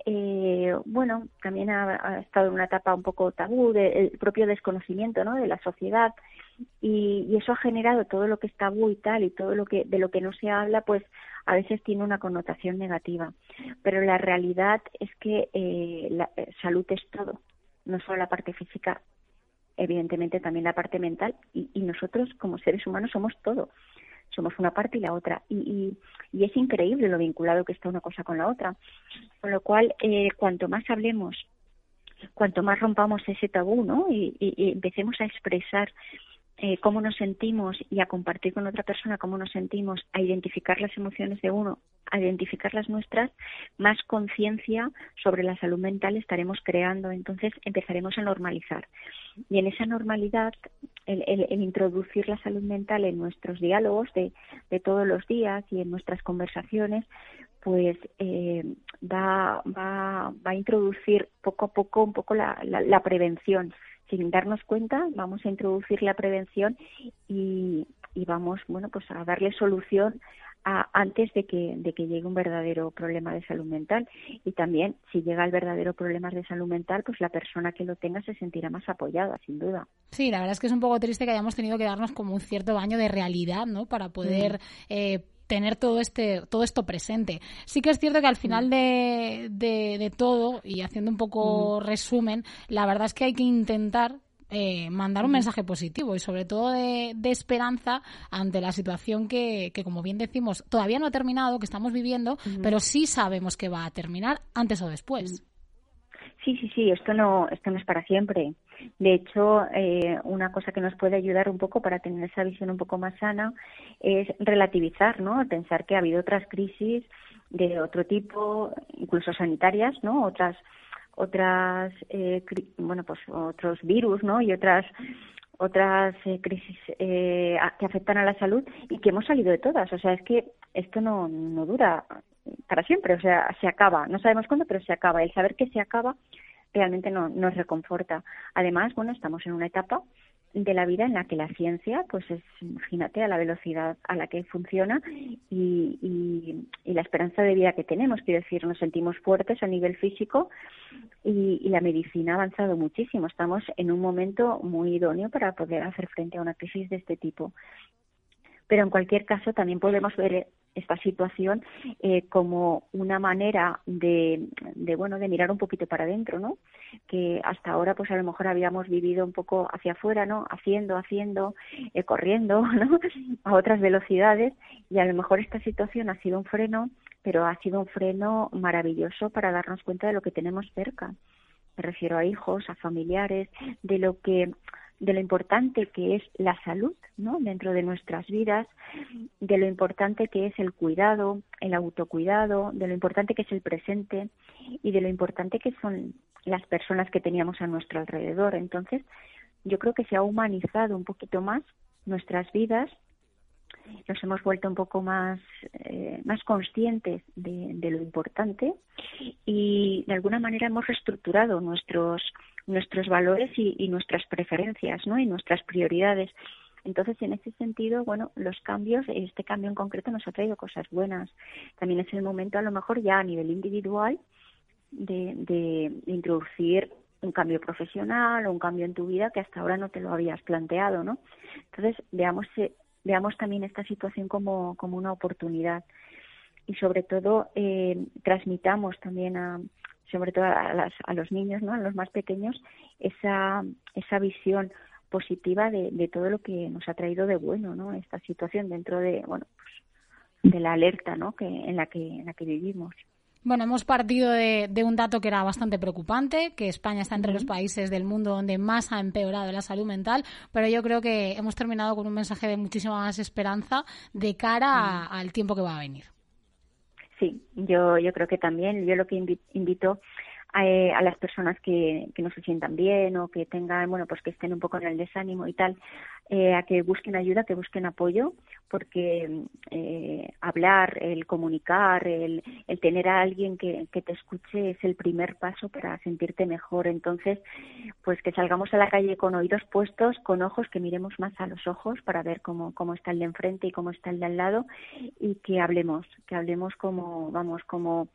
[SPEAKER 7] bueno, también ha, estado en una etapa un poco tabú del propio desconocimiento, ¿no? De la sociedad. Y, y, eso ha generado todo lo que es tabú y tal y todo lo que de lo que no se habla, pues a veces tiene una connotación negativa, pero la realidad es que eh, la eh, salud es todo, no solo la parte física, evidentemente también la parte mental y, nosotros como seres humanos somos todo, somos una parte y la otra y, y, es increíble lo vinculado que está una cosa con la otra, con lo cual eh, cuanto más hablemos, cuanto más rompamos ese tabú, ¿no? y, y empecemos a expresar eh, cómo nos sentimos y a compartir con otra persona cómo nos sentimos, a identificar las emociones de uno, a identificar las nuestras, más conciencia sobre la salud mental estaremos creando. Entonces empezaremos a normalizar. Y en esa normalidad, el, introducir la salud mental en nuestros diálogos de, todos los días y en nuestras conversaciones, pues eh, va, va, va a introducir poco a poco un poco la, la prevención. Sin darnos cuenta vamos a introducir la prevención y, vamos bueno pues a darle solución a, antes de que, de que llegue un verdadero problema de salud mental. Y también si llega el verdadero problema de salud mental pues la persona que lo tenga se sentirá más apoyada sin duda.
[SPEAKER 2] Sí la verdad es que es un poco triste que hayamos tenido que darnos como un cierto baño de realidad no para poder mm. eh, tener todo este todo esto presente. Sí que es cierto que al final de, de, todo, y haciendo un poco resumen, la verdad es que hay que intentar eh, mandar un mensaje positivo y sobre todo de, esperanza ante la situación que, que, como bien decimos, todavía no ha terminado, que estamos viviendo, pero sí sabemos que va a terminar antes o después.
[SPEAKER 7] Sí, sí, sí, esto no, esto no es para siempre. De hecho, eh, una cosa que nos puede ayudar un poco para tener esa visión un poco más sana es relativizar, ¿no? Pensar que ha habido otras crisis de otro tipo, incluso sanitarias, ¿no? Otras, otras, eh, bueno, pues otros virus, ¿no? Y otras otras eh, crisis eh, que afectan a la salud y que hemos salido de todas. O sea, es que esto no, no dura para siempre, o sea, se acaba. No sabemos cuándo, pero se acaba. El saber que se acaba realmente no, nos reconforta. Además, bueno, estamos en una etapa de la vida en la que la ciencia, pues es, imagínate, a la velocidad a la que funciona y, y, la esperanza de vida que tenemos, quiero decir, nos sentimos fuertes a nivel físico y, y, la medicina ha avanzado muchísimo. Estamos en un momento muy idóneo para poder hacer frente a una crisis de este tipo. Pero en cualquier caso, también podemos ver esta situación eh, como una manera de, de, bueno de mirar un poquito para adentro no que hasta ahora pues a lo mejor habíamos vivido un poco hacia afuera no haciendo haciendo eh, corriendo <laughs> a otras velocidades. Y a lo mejor esta situación ha sido un freno pero ha sido un freno maravilloso para darnos cuenta de lo que tenemos cerca. Me refiero a hijos a familiares de lo que de lo importante que es la salud ¿no? dentro de nuestras vidas, de lo importante que es el cuidado, el autocuidado, de lo importante que es el presente y de lo importante que son las personas que teníamos a nuestro alrededor. Entonces, yo creo que se ha humanizado un poquito más nuestras vidas nos hemos vuelto un poco más, eh, más conscientes de, lo importante y de alguna manera hemos reestructurado nuestros nuestros valores y, nuestras preferencias, ¿no? Y nuestras prioridades. Entonces, en ese sentido, bueno, los cambios, este cambio en concreto nos ha traído cosas buenas. También es el momento, a lo mejor, ya a nivel individual, de, de, introducir un cambio profesional o un cambio en tu vida que hasta ahora no te lo habías planteado, ¿no? Entonces, veamos, eh, veamos también esta situación como, como una oportunidad y sobre todo eh, transmitamos también a, sobre todo a, las, a los niños, ¿no? a los más pequeños, esa, esa visión positiva de, de, todo lo que nos ha traído de bueno ¿no? esta situación dentro de bueno pues, de la alerta ¿no? que en la que en la que vivimos
[SPEAKER 2] Bueno, hemos partido de, un dato que era bastante preocupante, que España está entre los países del mundo donde más ha empeorado la salud mental, pero yo creo que hemos terminado con un mensaje de muchísima más esperanza de cara al tiempo que va a venir.
[SPEAKER 7] Sí, yo, yo creo que también. Yo lo que invito eh, a, las personas que, que, no se sientan bien o que tengan, bueno, pues que estén un poco en el desánimo y tal, eh, a que busquen ayuda, que busquen apoyo, porque eh, hablar, el comunicar, el, el tener a alguien que, que, te escuche es el primer paso para sentirte mejor. Entonces, pues que salgamos a la calle con oídos puestos, con ojos, que miremos más a los ojos para ver cómo, cómo está el de enfrente y cómo está el de al lado y que hablemos, que hablemos como, vamos, como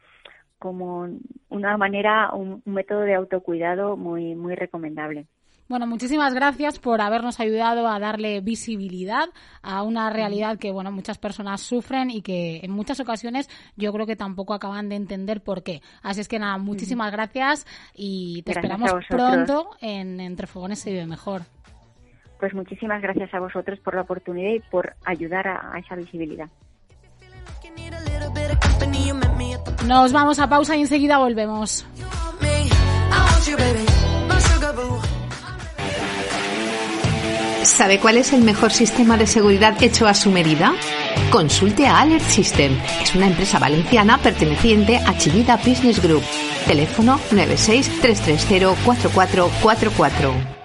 [SPEAKER 7] como una manera, un, método de autocuidado muy, muy recomendable.
[SPEAKER 2] Bueno, muchísimas gracias por habernos ayudado a darle visibilidad a una realidad que, bueno, muchas personas sufren y que en muchas ocasiones yo creo que tampoco acaban de entender por qué. Así es que nada, muchísimas gracias y te esperamos pronto en Entre Fogones se vive mejor.
[SPEAKER 7] Pues muchísimas gracias a vosotros por la oportunidad y por ayudar a esa visibilidad.
[SPEAKER 2] Nos vamos a pausa y enseguida volvemos.
[SPEAKER 6] ¿Sabe cuál es el mejor sistema de seguridad hecho a su medida? Consulte a Alert System. Es una empresa valenciana perteneciente a Chivita Business Group. Teléfono 96 330 4444.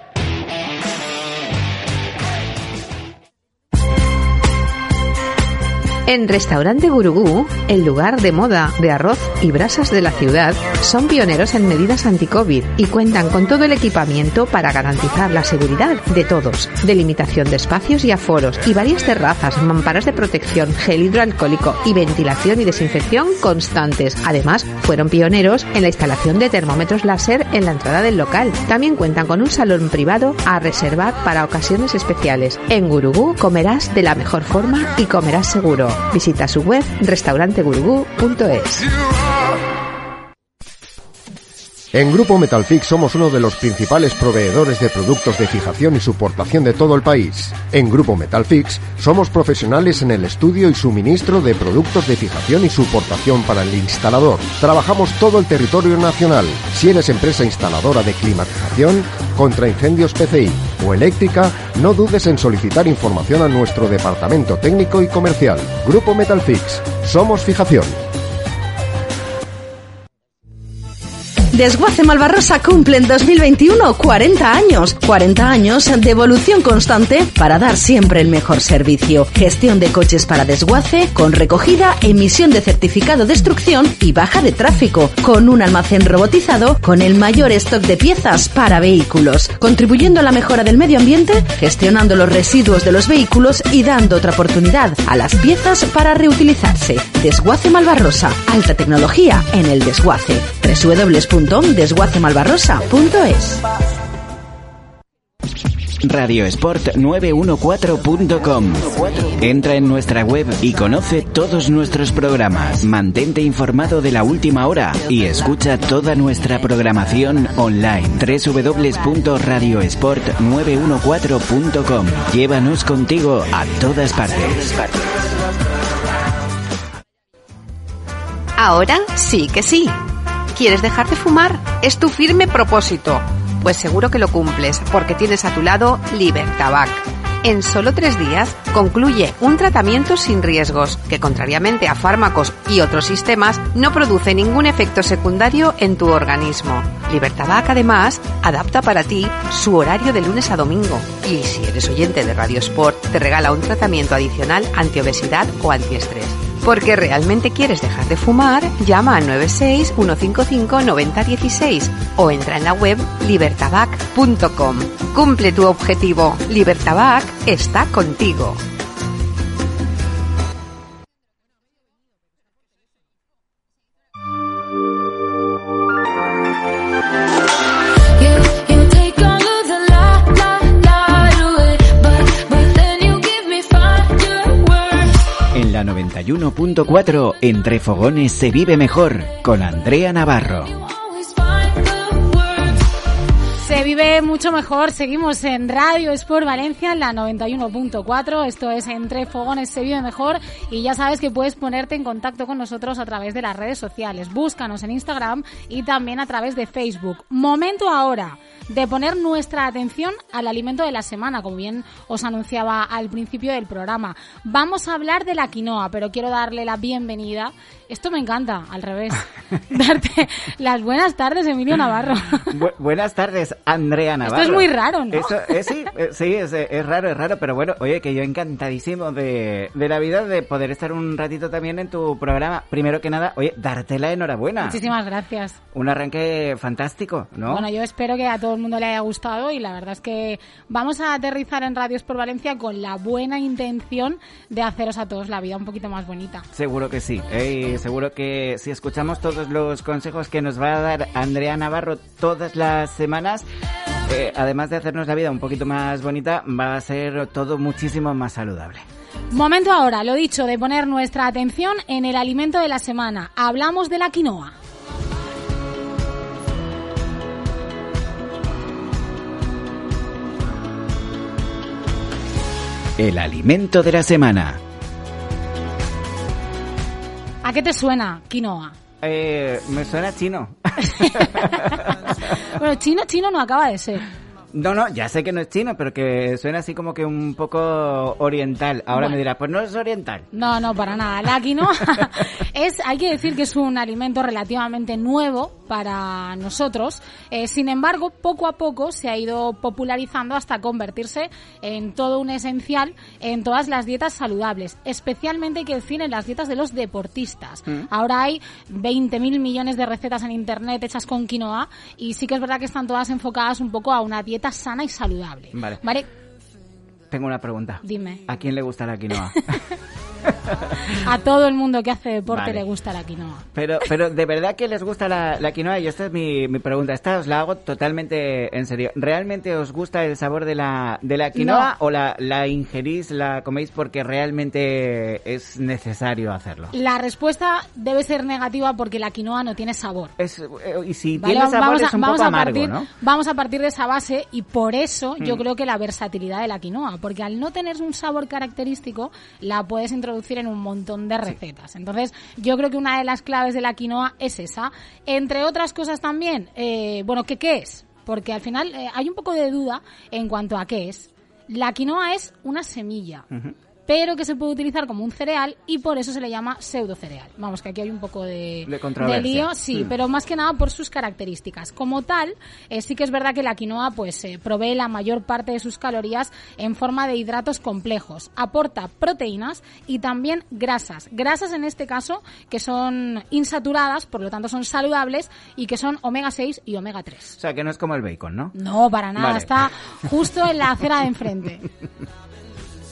[SPEAKER 6] En Restaurante Gurugú, el lugar de moda de arroz y brasas de la ciudad, son pioneros en medidas anti-COVID y cuentan con todo el equipamiento para garantizar la seguridad de todos. Delimitación de espacios y aforos y varias terrazas, mamparas de protección, gel hidroalcohólico y ventilación y desinfección constantes. Además, fueron pioneros en la instalación de termómetros láser en la entrada del local. También cuentan con un salón privado a reservar para ocasiones especiales. En Gurugú comerás de la mejor forma y comerás seguro. Visita su web restaurantegurugú.es.
[SPEAKER 8] En Grupo Metalfix somos uno de los principales proveedores de productos de fijación y suportación de todo el país. En Grupo Metalfix somos profesionales en el estudio y suministro de productos de fijación y suportación para el instalador. Trabajamos todo el territorio nacional. Si eres empresa instaladora de climatización, contra incendios PCI o eléctrica, no dudes en solicitar información a nuestro departamento técnico y comercial. Grupo Metalfix. Somos fijación.
[SPEAKER 5] Desguace Malvarrosa cumple en 2021 40 años. 40 años de evolución constante para dar siempre el mejor servicio. Gestión de coches para desguace, con recogida, emisión de certificado de destrucción y baja de tráfico. Con un almacén robotizado con el mayor stock de piezas para vehículos. Contribuyendo a la mejora del medio ambiente, gestionando los residuos de los vehículos y dando otra oportunidad a las piezas para reutilizarse. Desguace Malvarrosa. Alta tecnología en el desguace. Www www.desguacemalbarrosa.es
[SPEAKER 1] Radiosport914.com Entra en nuestra web y conoce todos nuestros programas. Mantente informado de la última hora y escucha toda nuestra programación online. www.radiosport914.com Llévanos contigo a todas partes.
[SPEAKER 6] Ahora sí que sí ¿Quieres dejar de fumar? Es tu firme propósito. Pues seguro que lo cumples, porque tienes a tu lado Libertabac. En solo tres días concluye un tratamiento sin riesgos, que contrariamente a fármacos y otros sistemas, no produce ningún efecto secundario en tu organismo. Libertabac además adapta para ti su horario de lunes a domingo. Y si eres oyente de Radio Sport, te regala un tratamiento adicional antiobesidad o antiestrés porque realmente quieres dejar de fumar, llama al 96 155 9016 o entra en la web libertabac.com. Cumple tu objetivo. Libertabac está contigo.
[SPEAKER 1] 91.4 Entre Fogones se vive mejor con Andrea Navarro.
[SPEAKER 2] Vive mucho mejor. Seguimos en Radio Sport Valencia, en la 91.4. Esto es Entre Fogones se vive mejor. Y ya sabes que puedes ponerte en contacto con nosotros a través de las redes sociales. Búscanos en Instagram y también a través de Facebook. Momento ahora de poner nuestra atención al alimento de la semana, como bien os anunciaba al principio del programa. Vamos a hablar de la quinoa, pero quiero darle la bienvenida. Esto me encanta, al revés. <laughs> Darte las buenas tardes, Emilio Navarro. <laughs>
[SPEAKER 9] buenas tardes, Andrea Navarro.
[SPEAKER 2] Esto es muy raro, ¿no?
[SPEAKER 9] Eh, sí, eh, sí es, es, raro, es raro, pero bueno, oye, que yo encantadísimo de, de la vida de poder estar un ratito también en tu programa. Primero que nada, oye, darte la enhorabuena.
[SPEAKER 2] Muchísimas gracias.
[SPEAKER 9] Un arranque fantástico, ¿no?
[SPEAKER 2] Bueno, yo espero que a todos el mundo le haya gustado y la verdad es que vamos a aterrizar en Radios por Valencia con la buena intención de haceros a todos la vida un poquito más bonita.
[SPEAKER 9] Seguro que sí, ¿eh? Seguro que si escuchamos todos los consejos que nos va a dar Andrea Navarro todas las semanas, eh, además de hacernos la vida un poquito más bonita, va a ser todo muchísimo más saludable.
[SPEAKER 2] Momento ahora, lo dicho, de poner nuestra atención en el alimento de la semana. Hablamos de la quinoa.
[SPEAKER 1] El alimento de la semana.
[SPEAKER 2] ¿A qué te suena quinoa?
[SPEAKER 9] Eh, me suena chino. <laughs>
[SPEAKER 2] bueno, chino, chino no acaba de ser.
[SPEAKER 9] No, no, ya sé que no es chino, pero que suena así como que un poco oriental. Ahora me dirás, pues no es oriental.
[SPEAKER 2] No, no, para nada. La quinoa <laughs> es, hay que decir que es un alimento relativamente nuevo para nosotros. Eh, sin embargo, poco a poco se ha ido popularizando hasta convertirse en todo un esencial en todas las dietas saludables. Especialmente hay que decir en las dietas de los deportistas. Mm. Ahora hay 20.000 millones de recetas en internet hechas con quinoa y sí que es verdad que están todas enfocadas un poco a una dieta sana y saludable.
[SPEAKER 9] Vale.
[SPEAKER 2] ¿Vale?
[SPEAKER 9] Tengo una pregunta.
[SPEAKER 2] Dime.
[SPEAKER 9] ¿A quién le gusta la quinoa? <laughs> <laughs>
[SPEAKER 2] a todo el mundo que hace deporte le gusta la quinoa.
[SPEAKER 9] Pero, pero de verdad que les gusta la, quinoa y esta es mi, pregunta. Esta os la hago totalmente en serio. ¿Realmente os gusta el sabor de la, de la quinoa o la, la ingerís, la coméis porque realmente es necesario hacerlo?
[SPEAKER 2] La respuesta debe ser negativa porque la quinoa no tiene sabor.
[SPEAKER 9] Es, eh, y si tiene sabor vamos a, es un poco amargo,
[SPEAKER 2] partir,
[SPEAKER 9] ¿no?
[SPEAKER 2] Vamos a partir de esa base y por eso yo mm. creo que la versatilidad de la quinoa, porque al no tener un sabor característico, la puedes introducir en un montón de recetas. Entonces, yo creo que una de las claves de la quinoa es esa. Entre otras cosas también, eh, bueno, ¿qué, ¿qué es? Porque al final eh, hay un poco de duda en cuanto a qué es. La quinoa es una semilla pero que se puede utilizar como un cereal y por eso se le llama pseudo cereal. Vamos, que aquí hay un poco de,
[SPEAKER 9] de,
[SPEAKER 2] lío, sí, mm. pero más que nada por sus características. Como tal, eh, sí que es verdad que la quinoa pues eh, provee la mayor parte de sus calorías en forma de hidratos complejos, aporta proteínas y también grasas. Grasas en este caso que son insaturadas, por lo tanto son saludables y que son omega 6 y omega 3.
[SPEAKER 9] O sea, que no es como el bacon, ¿no?
[SPEAKER 2] No, para nada, está justo en la acera de enfrente. <laughs>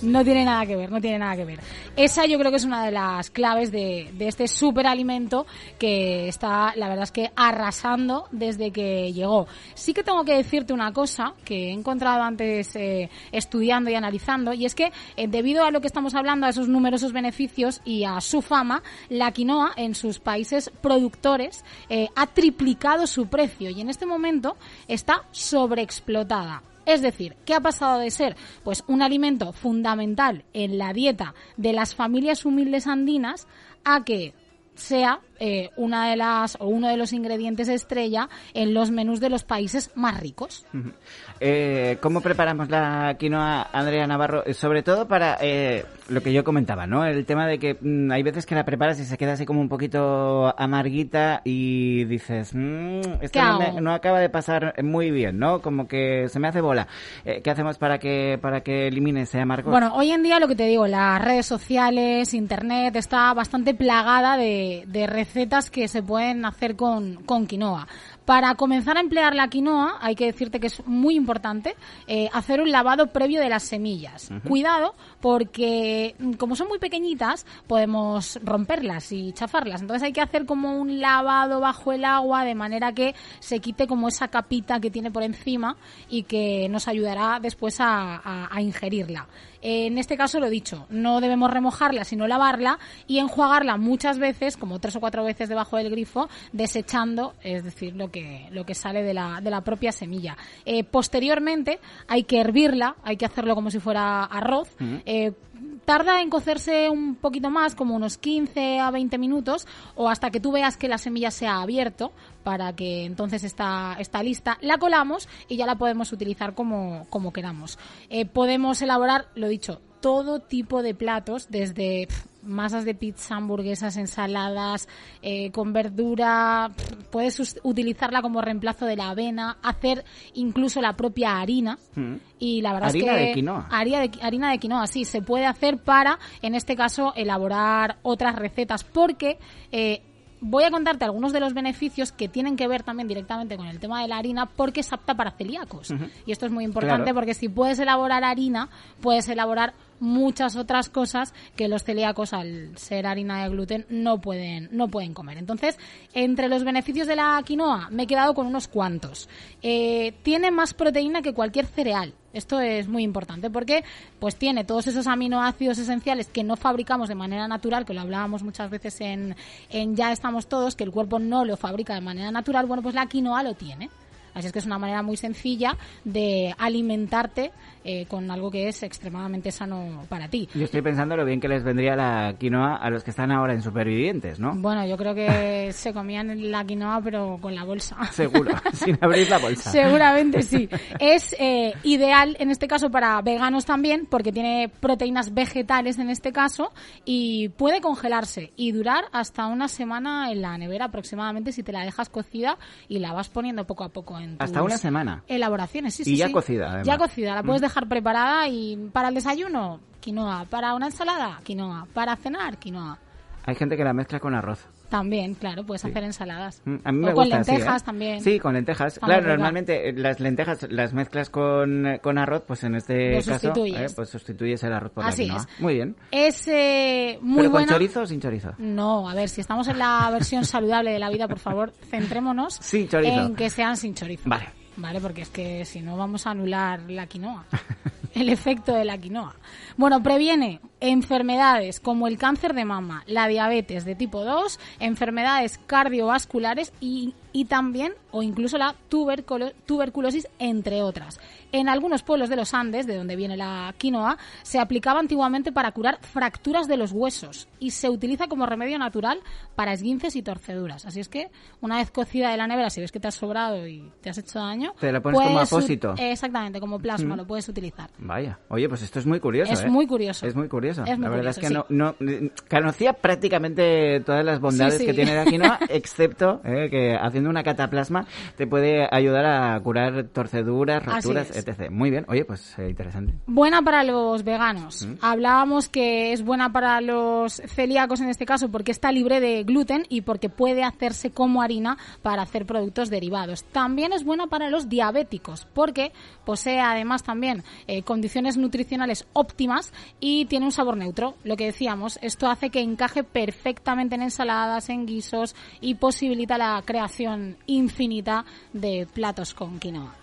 [SPEAKER 2] No tiene nada que ver, no tiene nada que ver. Esa yo creo que es una de las claves de, de este superalimento que está, la verdad es que arrasando desde que llegó. Sí que tengo que decirte una cosa que he encontrado antes eh, estudiando y analizando, y es que eh, debido a lo que estamos hablando, a esos numerosos beneficios y a su fama, la quinoa en sus países productores eh, ha triplicado su precio y en este momento está sobreexplotada. Es decir, ¿qué ha pasado de ser pues un alimento fundamental en la dieta de las familias humildes andinas a que sea eh, una de las o uno de los ingredientes estrella en los menús de los países más ricos.
[SPEAKER 9] Eh, ¿Cómo preparamos la quinoa, Andrea Navarro? Eh, sobre todo para lo que yo comentaba, ¿no? El tema de que mm, hay veces que la preparas y se queda así como un poquito amarguita y dices, mmm, esto no, acaba de pasar muy bien, ¿no? Como que se me hace bola. ¿Qué hacemos para que para que elimine ese amargo?
[SPEAKER 2] Bueno, hoy en día lo que te digo, las redes sociales, internet está bastante plagada de, de recetas recetas que se pueden hacer con, con quinoa. Para comenzar a emplear la quinoa, hay que decirte que es muy importante eh, hacer un lavado previo de las semillas. Cuidado, porque mm, como son muy pequeñitas, podemos romperlas y chafarlas. Entonces hay que hacer como un lavado bajo el agua de manera que se quite como esa capita que tiene por encima y que nos ayudará después a, a ingerirla. En este caso lo he dicho, no debemos remojarla sino lavarla y enjuagarla muchas veces, como tres o cuatro veces debajo del grifo, desechando, es decir, lo que, lo que sale de la, de la propia semilla. Eh, posteriormente hay que hervirla, hay que hacerlo como si fuera arroz. Tarda en cocerse un poquito más, como unos 15 a 20 minutos, o hasta que tú veas que la semilla se ha abierto, para que entonces está, lista. La colamos y ya la podemos utilizar como, como queramos. Eh, podemos elaborar, lo dicho, todo tipo de platos, desde masas de pizza, hamburguesas, ensaladas, eh, con verdura. Puedes utilizarla como reemplazo de la avena, hacer incluso la propia harina.
[SPEAKER 9] Mm.
[SPEAKER 2] Y la verdad
[SPEAKER 9] Harina
[SPEAKER 2] es que
[SPEAKER 9] de quinoa.
[SPEAKER 2] Harina de, harina de quinoa, sí, se puede hacer para, en este caso, elaborar otras recetas, porque eh, voy a contarte algunos de los beneficios que tienen que ver también directamente con el tema de la harina, porque es apta para celíacos. Y esto es muy importante
[SPEAKER 9] Claro.
[SPEAKER 2] porque si puedes elaborar harina, puedes elaborar muchas otras cosas que los celíacos al ser harina de gluten no pueden no pueden comer. Entonces, entre los beneficios de la quinoa me he quedado con unos cuantos. Eh, tiene más proteína que cualquier cereal. Esto es muy importante porque pues tiene todos esos aminoácidos esenciales que no fabricamos de manera natural, que lo hablábamos muchas veces en, en Ya estamos todos, que el cuerpo no lo fabrica de manera natural. Bueno, pues la quinoa lo tiene. Así es que es una manera muy sencilla de alimentarte eh, con algo que es extremadamente sano para ti.
[SPEAKER 9] Yo estoy pensando lo bien que les vendría la quinoa a los que están ahora en Supervivientes, ¿no?
[SPEAKER 2] Bueno, yo creo que <laughs> se comían la quinoa pero con la bolsa.
[SPEAKER 9] Seguro, <laughs> sin abrir la bolsa.
[SPEAKER 2] Seguramente sí. Es eh, ideal en este caso para veganos también porque tiene proteínas vegetales en este caso y puede congelarse y durar hasta una semana en la nevera aproximadamente si te la dejas cocida y la vas poniendo poco a poco en tus
[SPEAKER 9] Hasta una semana.
[SPEAKER 2] elaboraciones. Sí,
[SPEAKER 9] Y
[SPEAKER 2] sí,
[SPEAKER 9] ya
[SPEAKER 2] sí.
[SPEAKER 9] cocida, además.
[SPEAKER 2] Ya cocida, la puedes
[SPEAKER 9] Mm.
[SPEAKER 2] dejar preparada y para el desayuno, quinoa. Para una ensalada, quinoa. Para cenar, quinoa.
[SPEAKER 9] Hay gente que la mezcla con arroz.
[SPEAKER 2] También, claro, puedes hacer ensaladas.
[SPEAKER 9] Mm, A mí
[SPEAKER 2] o
[SPEAKER 9] me
[SPEAKER 2] con
[SPEAKER 9] gusta así,
[SPEAKER 2] lentejas
[SPEAKER 9] ¿eh?
[SPEAKER 2] también.
[SPEAKER 9] Sí, con lentejas.
[SPEAKER 2] Está
[SPEAKER 9] claro, normalmente eh, las lentejas las mezclas con, con arroz, pues en este
[SPEAKER 2] Lo
[SPEAKER 9] caso
[SPEAKER 2] sustituyes.
[SPEAKER 9] eh, pues sustituyes el arroz por
[SPEAKER 2] Así
[SPEAKER 9] la quinoa.
[SPEAKER 2] es.
[SPEAKER 9] Muy bien.
[SPEAKER 2] Es eh, muy
[SPEAKER 9] ¿Pero
[SPEAKER 2] buena.
[SPEAKER 9] con chorizo o sin chorizo?
[SPEAKER 2] No, a ver, si estamos en la versión <laughs> saludable de la vida, por favor, centrémonos
[SPEAKER 9] Sin chorizo.
[SPEAKER 2] en que sean sin chorizo.
[SPEAKER 9] Vale.
[SPEAKER 2] Vale, porque es que si no vamos a anular la quinoa. <laughs> el efecto de la quinoa. Bueno, previene enfermedades como el cáncer de mama, la diabetes de tipo 2, enfermedades cardiovasculares y, y también o incluso la tuberculo- tuberculosis, entre otras. En algunos pueblos de los Andes, de donde viene la quinoa, se aplicaba antiguamente para curar fracturas de los huesos y se utiliza como remedio natural para esguinces y torceduras. Así es que una vez cocida de la nevera, si ves que te has sobrado y te has hecho daño,
[SPEAKER 9] Te la pones como apósito.
[SPEAKER 2] Exactamente, como plasma
[SPEAKER 9] Mm.
[SPEAKER 2] lo puedes utilizar.
[SPEAKER 9] Vaya, oye, pues esto es muy curioso.
[SPEAKER 2] Es
[SPEAKER 9] ¿eh?
[SPEAKER 2] muy curioso.
[SPEAKER 9] Es muy curioso.
[SPEAKER 2] Es muy
[SPEAKER 9] la verdad
[SPEAKER 2] curioso,
[SPEAKER 9] es que no, no conocía prácticamente todas las bondades
[SPEAKER 2] Sí, sí.
[SPEAKER 9] que tiene la quinoa, <laughs> excepto eh, que haciendo una cataplasma te puede ayudar a curar torceduras, roturas, etc. Muy bien, oye, pues eh, interesante.
[SPEAKER 2] Buena para los veganos.
[SPEAKER 9] Mm.
[SPEAKER 2] Hablábamos que es buena para los celíacos en este caso porque está libre de gluten y porque puede hacerse como harina para hacer productos derivados. También es buena para los diabéticos porque posee además también eh, condiciones nutricionales óptimas y tiene un sabor neutro. Lo que decíamos, esto hace que encaje perfectamente en ensaladas, en guisos y posibilita la creación infinita de platos con quinoa.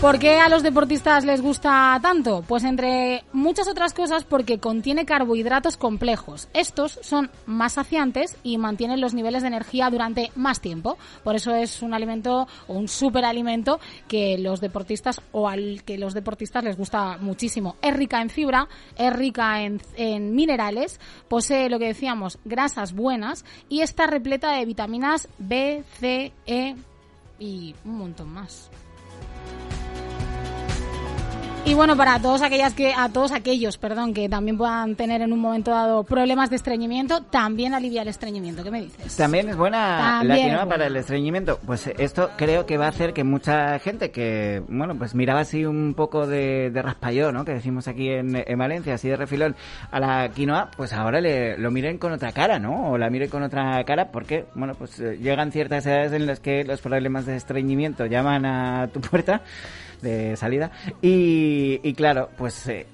[SPEAKER 2] ¿Por qué a los deportistas les gusta tanto? Pues entre muchas otras cosas porque contiene carbohidratos complejos. Estos son más saciantes y mantienen los niveles de energía durante más tiempo. Por eso es un alimento o un superalimento que los deportistas o al que los deportistas les gusta muchísimo. Es rica en fibra, es rica en, en minerales, posee lo que decíamos, grasas buenas y está repleta de vitaminas B, C, E y un montón más. Y bueno, para todos aquellas que, a todos aquellos, perdón, que también puedan tener en un momento dado problemas de estreñimiento, también alivia el estreñimiento. ¿Qué me dices?
[SPEAKER 9] También es buena
[SPEAKER 2] También
[SPEAKER 9] la quinoa
[SPEAKER 2] buena.
[SPEAKER 9] para el estreñimiento. Pues esto creo que va a hacer que mucha gente que, bueno, pues miraba así un poco de, de raspallón, ¿no? Que decimos aquí en, en Valencia, así de refilón, a la quinoa, pues ahora le, lo miren con otra cara, ¿no? O la miren con otra cara porque, bueno, pues eh, llegan ciertas edades en las que los problemas de estreñimiento llaman a tu puerta de salida y, y claro, pues... eh,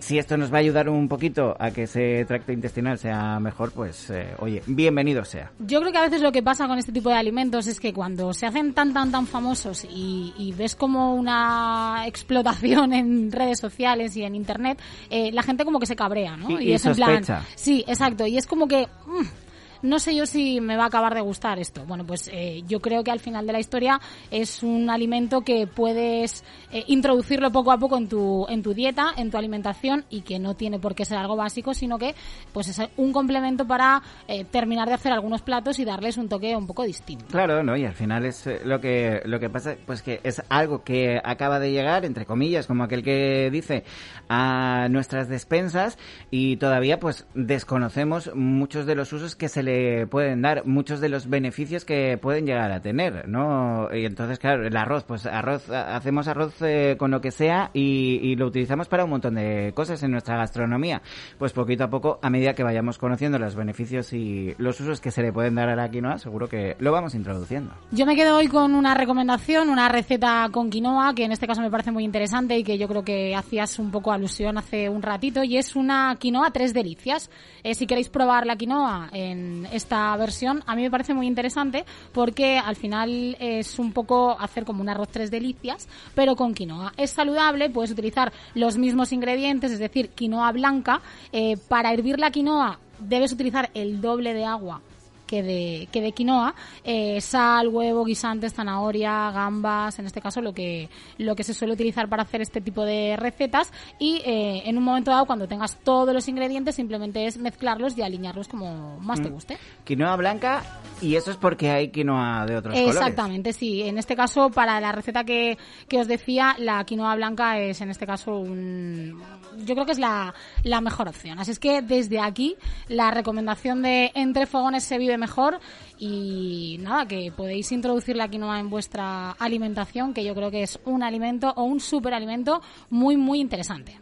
[SPEAKER 9] si esto nos va a ayudar un poquito a que ese tracto intestinal sea mejor, pues eh, oye, bienvenido sea.
[SPEAKER 2] Yo creo que a veces lo que pasa con este tipo de alimentos es que cuando se hacen tan, tan, tan famosos y, ves como una explotación <laughs> en redes sociales y en internet, eh, la gente como que se cabrea, ¿no?
[SPEAKER 9] Y, es en plan.
[SPEAKER 2] Sí, exacto. Y es como que. Mm, no sé yo si me va a acabar de gustar esto. Bueno, pues eh, yo creo que al final de la historia es un alimento que puedes eh, introducirlo poco a poco en tu, en tu dieta, en tu alimentación y que no tiene por qué ser algo básico, sino que pues es un complemento para eh, terminar de hacer algunos platos y darles un toque un poco distinto.
[SPEAKER 9] Claro, ¿no? Y al final es lo que, lo que pasa, pues que es algo que acaba de llegar, entre comillas, como aquel que dice, a nuestras despensas y todavía pues desconocemos muchos de los usos que se le pueden dar, muchos de los beneficios que pueden llegar a tener, ¿no? Y entonces, claro, el arroz, pues arroz, hacemos arroz eh, con lo que sea y, lo utilizamos para un montón de cosas en nuestra gastronomía. Pues poquito a poco, a medida que vayamos conociendo los beneficios y los usos que se le pueden dar a la quinoa, seguro que lo vamos introduciendo.
[SPEAKER 2] Yo me quedo hoy con una recomendación, una receta con quinoa, que en este caso me parece muy interesante y que yo creo que hacías un poco alusión hace un ratito, y es una quinoa tres delicias. Eh, si queréis probar la quinoa en esta versión a mí me parece muy interesante porque al final es un poco hacer como un arroz tres delicias, pero con quinoa. Es saludable, puedes utilizar los mismos ingredientes, es decir, quinoa blanca. Eh, para hervir la quinoa debes utilizar el doble de agua que de, que de quinoa, eh, sal, huevo, guisantes, zanahoria, gambas, en este caso lo que, lo que se suele utilizar para hacer este tipo de recetas y eh, en un momento dado cuando tengas todos los ingredientes simplemente es mezclarlos y alinearlos como más te mm. guste.
[SPEAKER 9] Quinoa blanca y eso es porque hay quinoa de otros colores.
[SPEAKER 2] Exactamente, sí. En este caso para la receta que, que os decía, la quinoa blanca es en este caso un... Yo creo que es la, la mejor opción. Así es que desde aquí la recomendación de Entre Fogones se vive mejor y nada, que podéis introducir la quinoa en vuestra alimentación, que yo creo que es un alimento o un superalimento muy, muy interesante.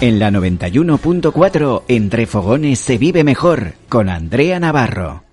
[SPEAKER 1] En la 91.4, entre fogones se vive mejor, con Andrea Navarro.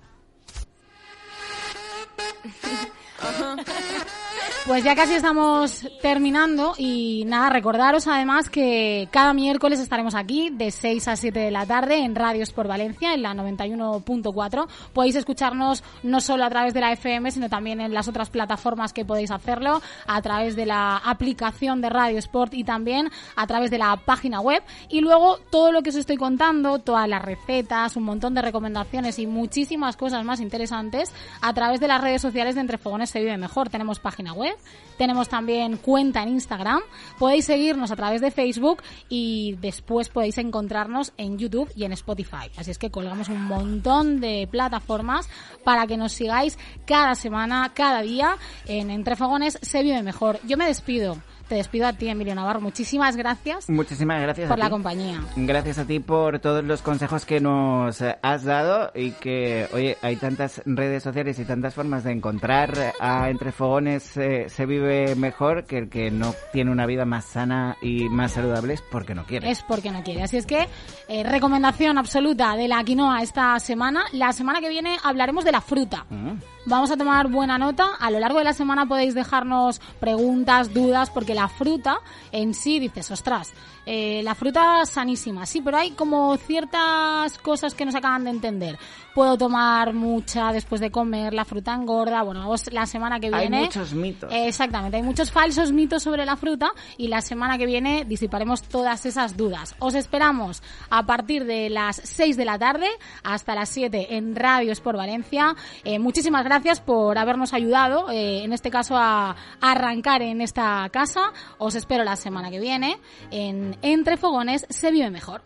[SPEAKER 2] Pues ya casi estamos terminando y nada, recordaros además que cada miércoles estaremos aquí de 6 a 7 de la tarde en Radios por Valencia, en la 91.4. Podéis escucharnos no solo a través de la FM, sino también en las otras plataformas que podéis hacerlo, a través de la aplicación de Radio Sport y también a través de la página web. Y luego todo lo que os estoy contando, todas las recetas, un montón de recomendaciones y muchísimas cosas más interesantes a través de las redes sociales de Entre Fogones se vive mejor. Tenemos página web tenemos también cuenta en Instagram. Podéis seguirnos a través de Facebook y después podéis encontrarnos en YouTube y en Spotify. Así es que colgamos un montón de plataformas para que nos sigáis cada semana, cada día en Entre Fogones se vive mejor. Yo me despido. Te despido a ti, Emilio Navarro. Muchísimas gracias.
[SPEAKER 9] Muchísimas gracias
[SPEAKER 2] por la compañía.
[SPEAKER 9] Gracias a ti por todos los consejos que nos has dado y que, oye, hay tantas redes sociales y tantas formas de encontrar a Entre Fogones eh, se vive mejor que el que no tiene una vida más sana y más saludable es porque no quiere.
[SPEAKER 2] Es porque no quiere. Así es que, eh, recomendación absoluta de la quinoa esta semana. La semana que viene hablaremos de la fruta. Mm. Vamos a tomar buena nota. A lo largo de la semana podéis dejarnos preguntas, dudas, porque la fruta en sí dices, ostras, eh, la fruta sanísima, sí, pero hay como ciertas cosas que no se acaban de entender. Puedo tomar mucha después de comer, la fruta engorda. Bueno, la semana que viene.
[SPEAKER 9] Hay muchos mitos.
[SPEAKER 2] exactamente, hay muchos falsos mitos sobre la fruta y la semana que viene disiparemos todas esas dudas. Os esperamos a partir de las 6 de la tarde hasta las 7 en Radios por Valencia. Eh, muchísimas gracias por habernos ayudado, eh, en este caso, a arrancar en esta casa. Os espero la semana que viene en entre Fogones se vive mejor.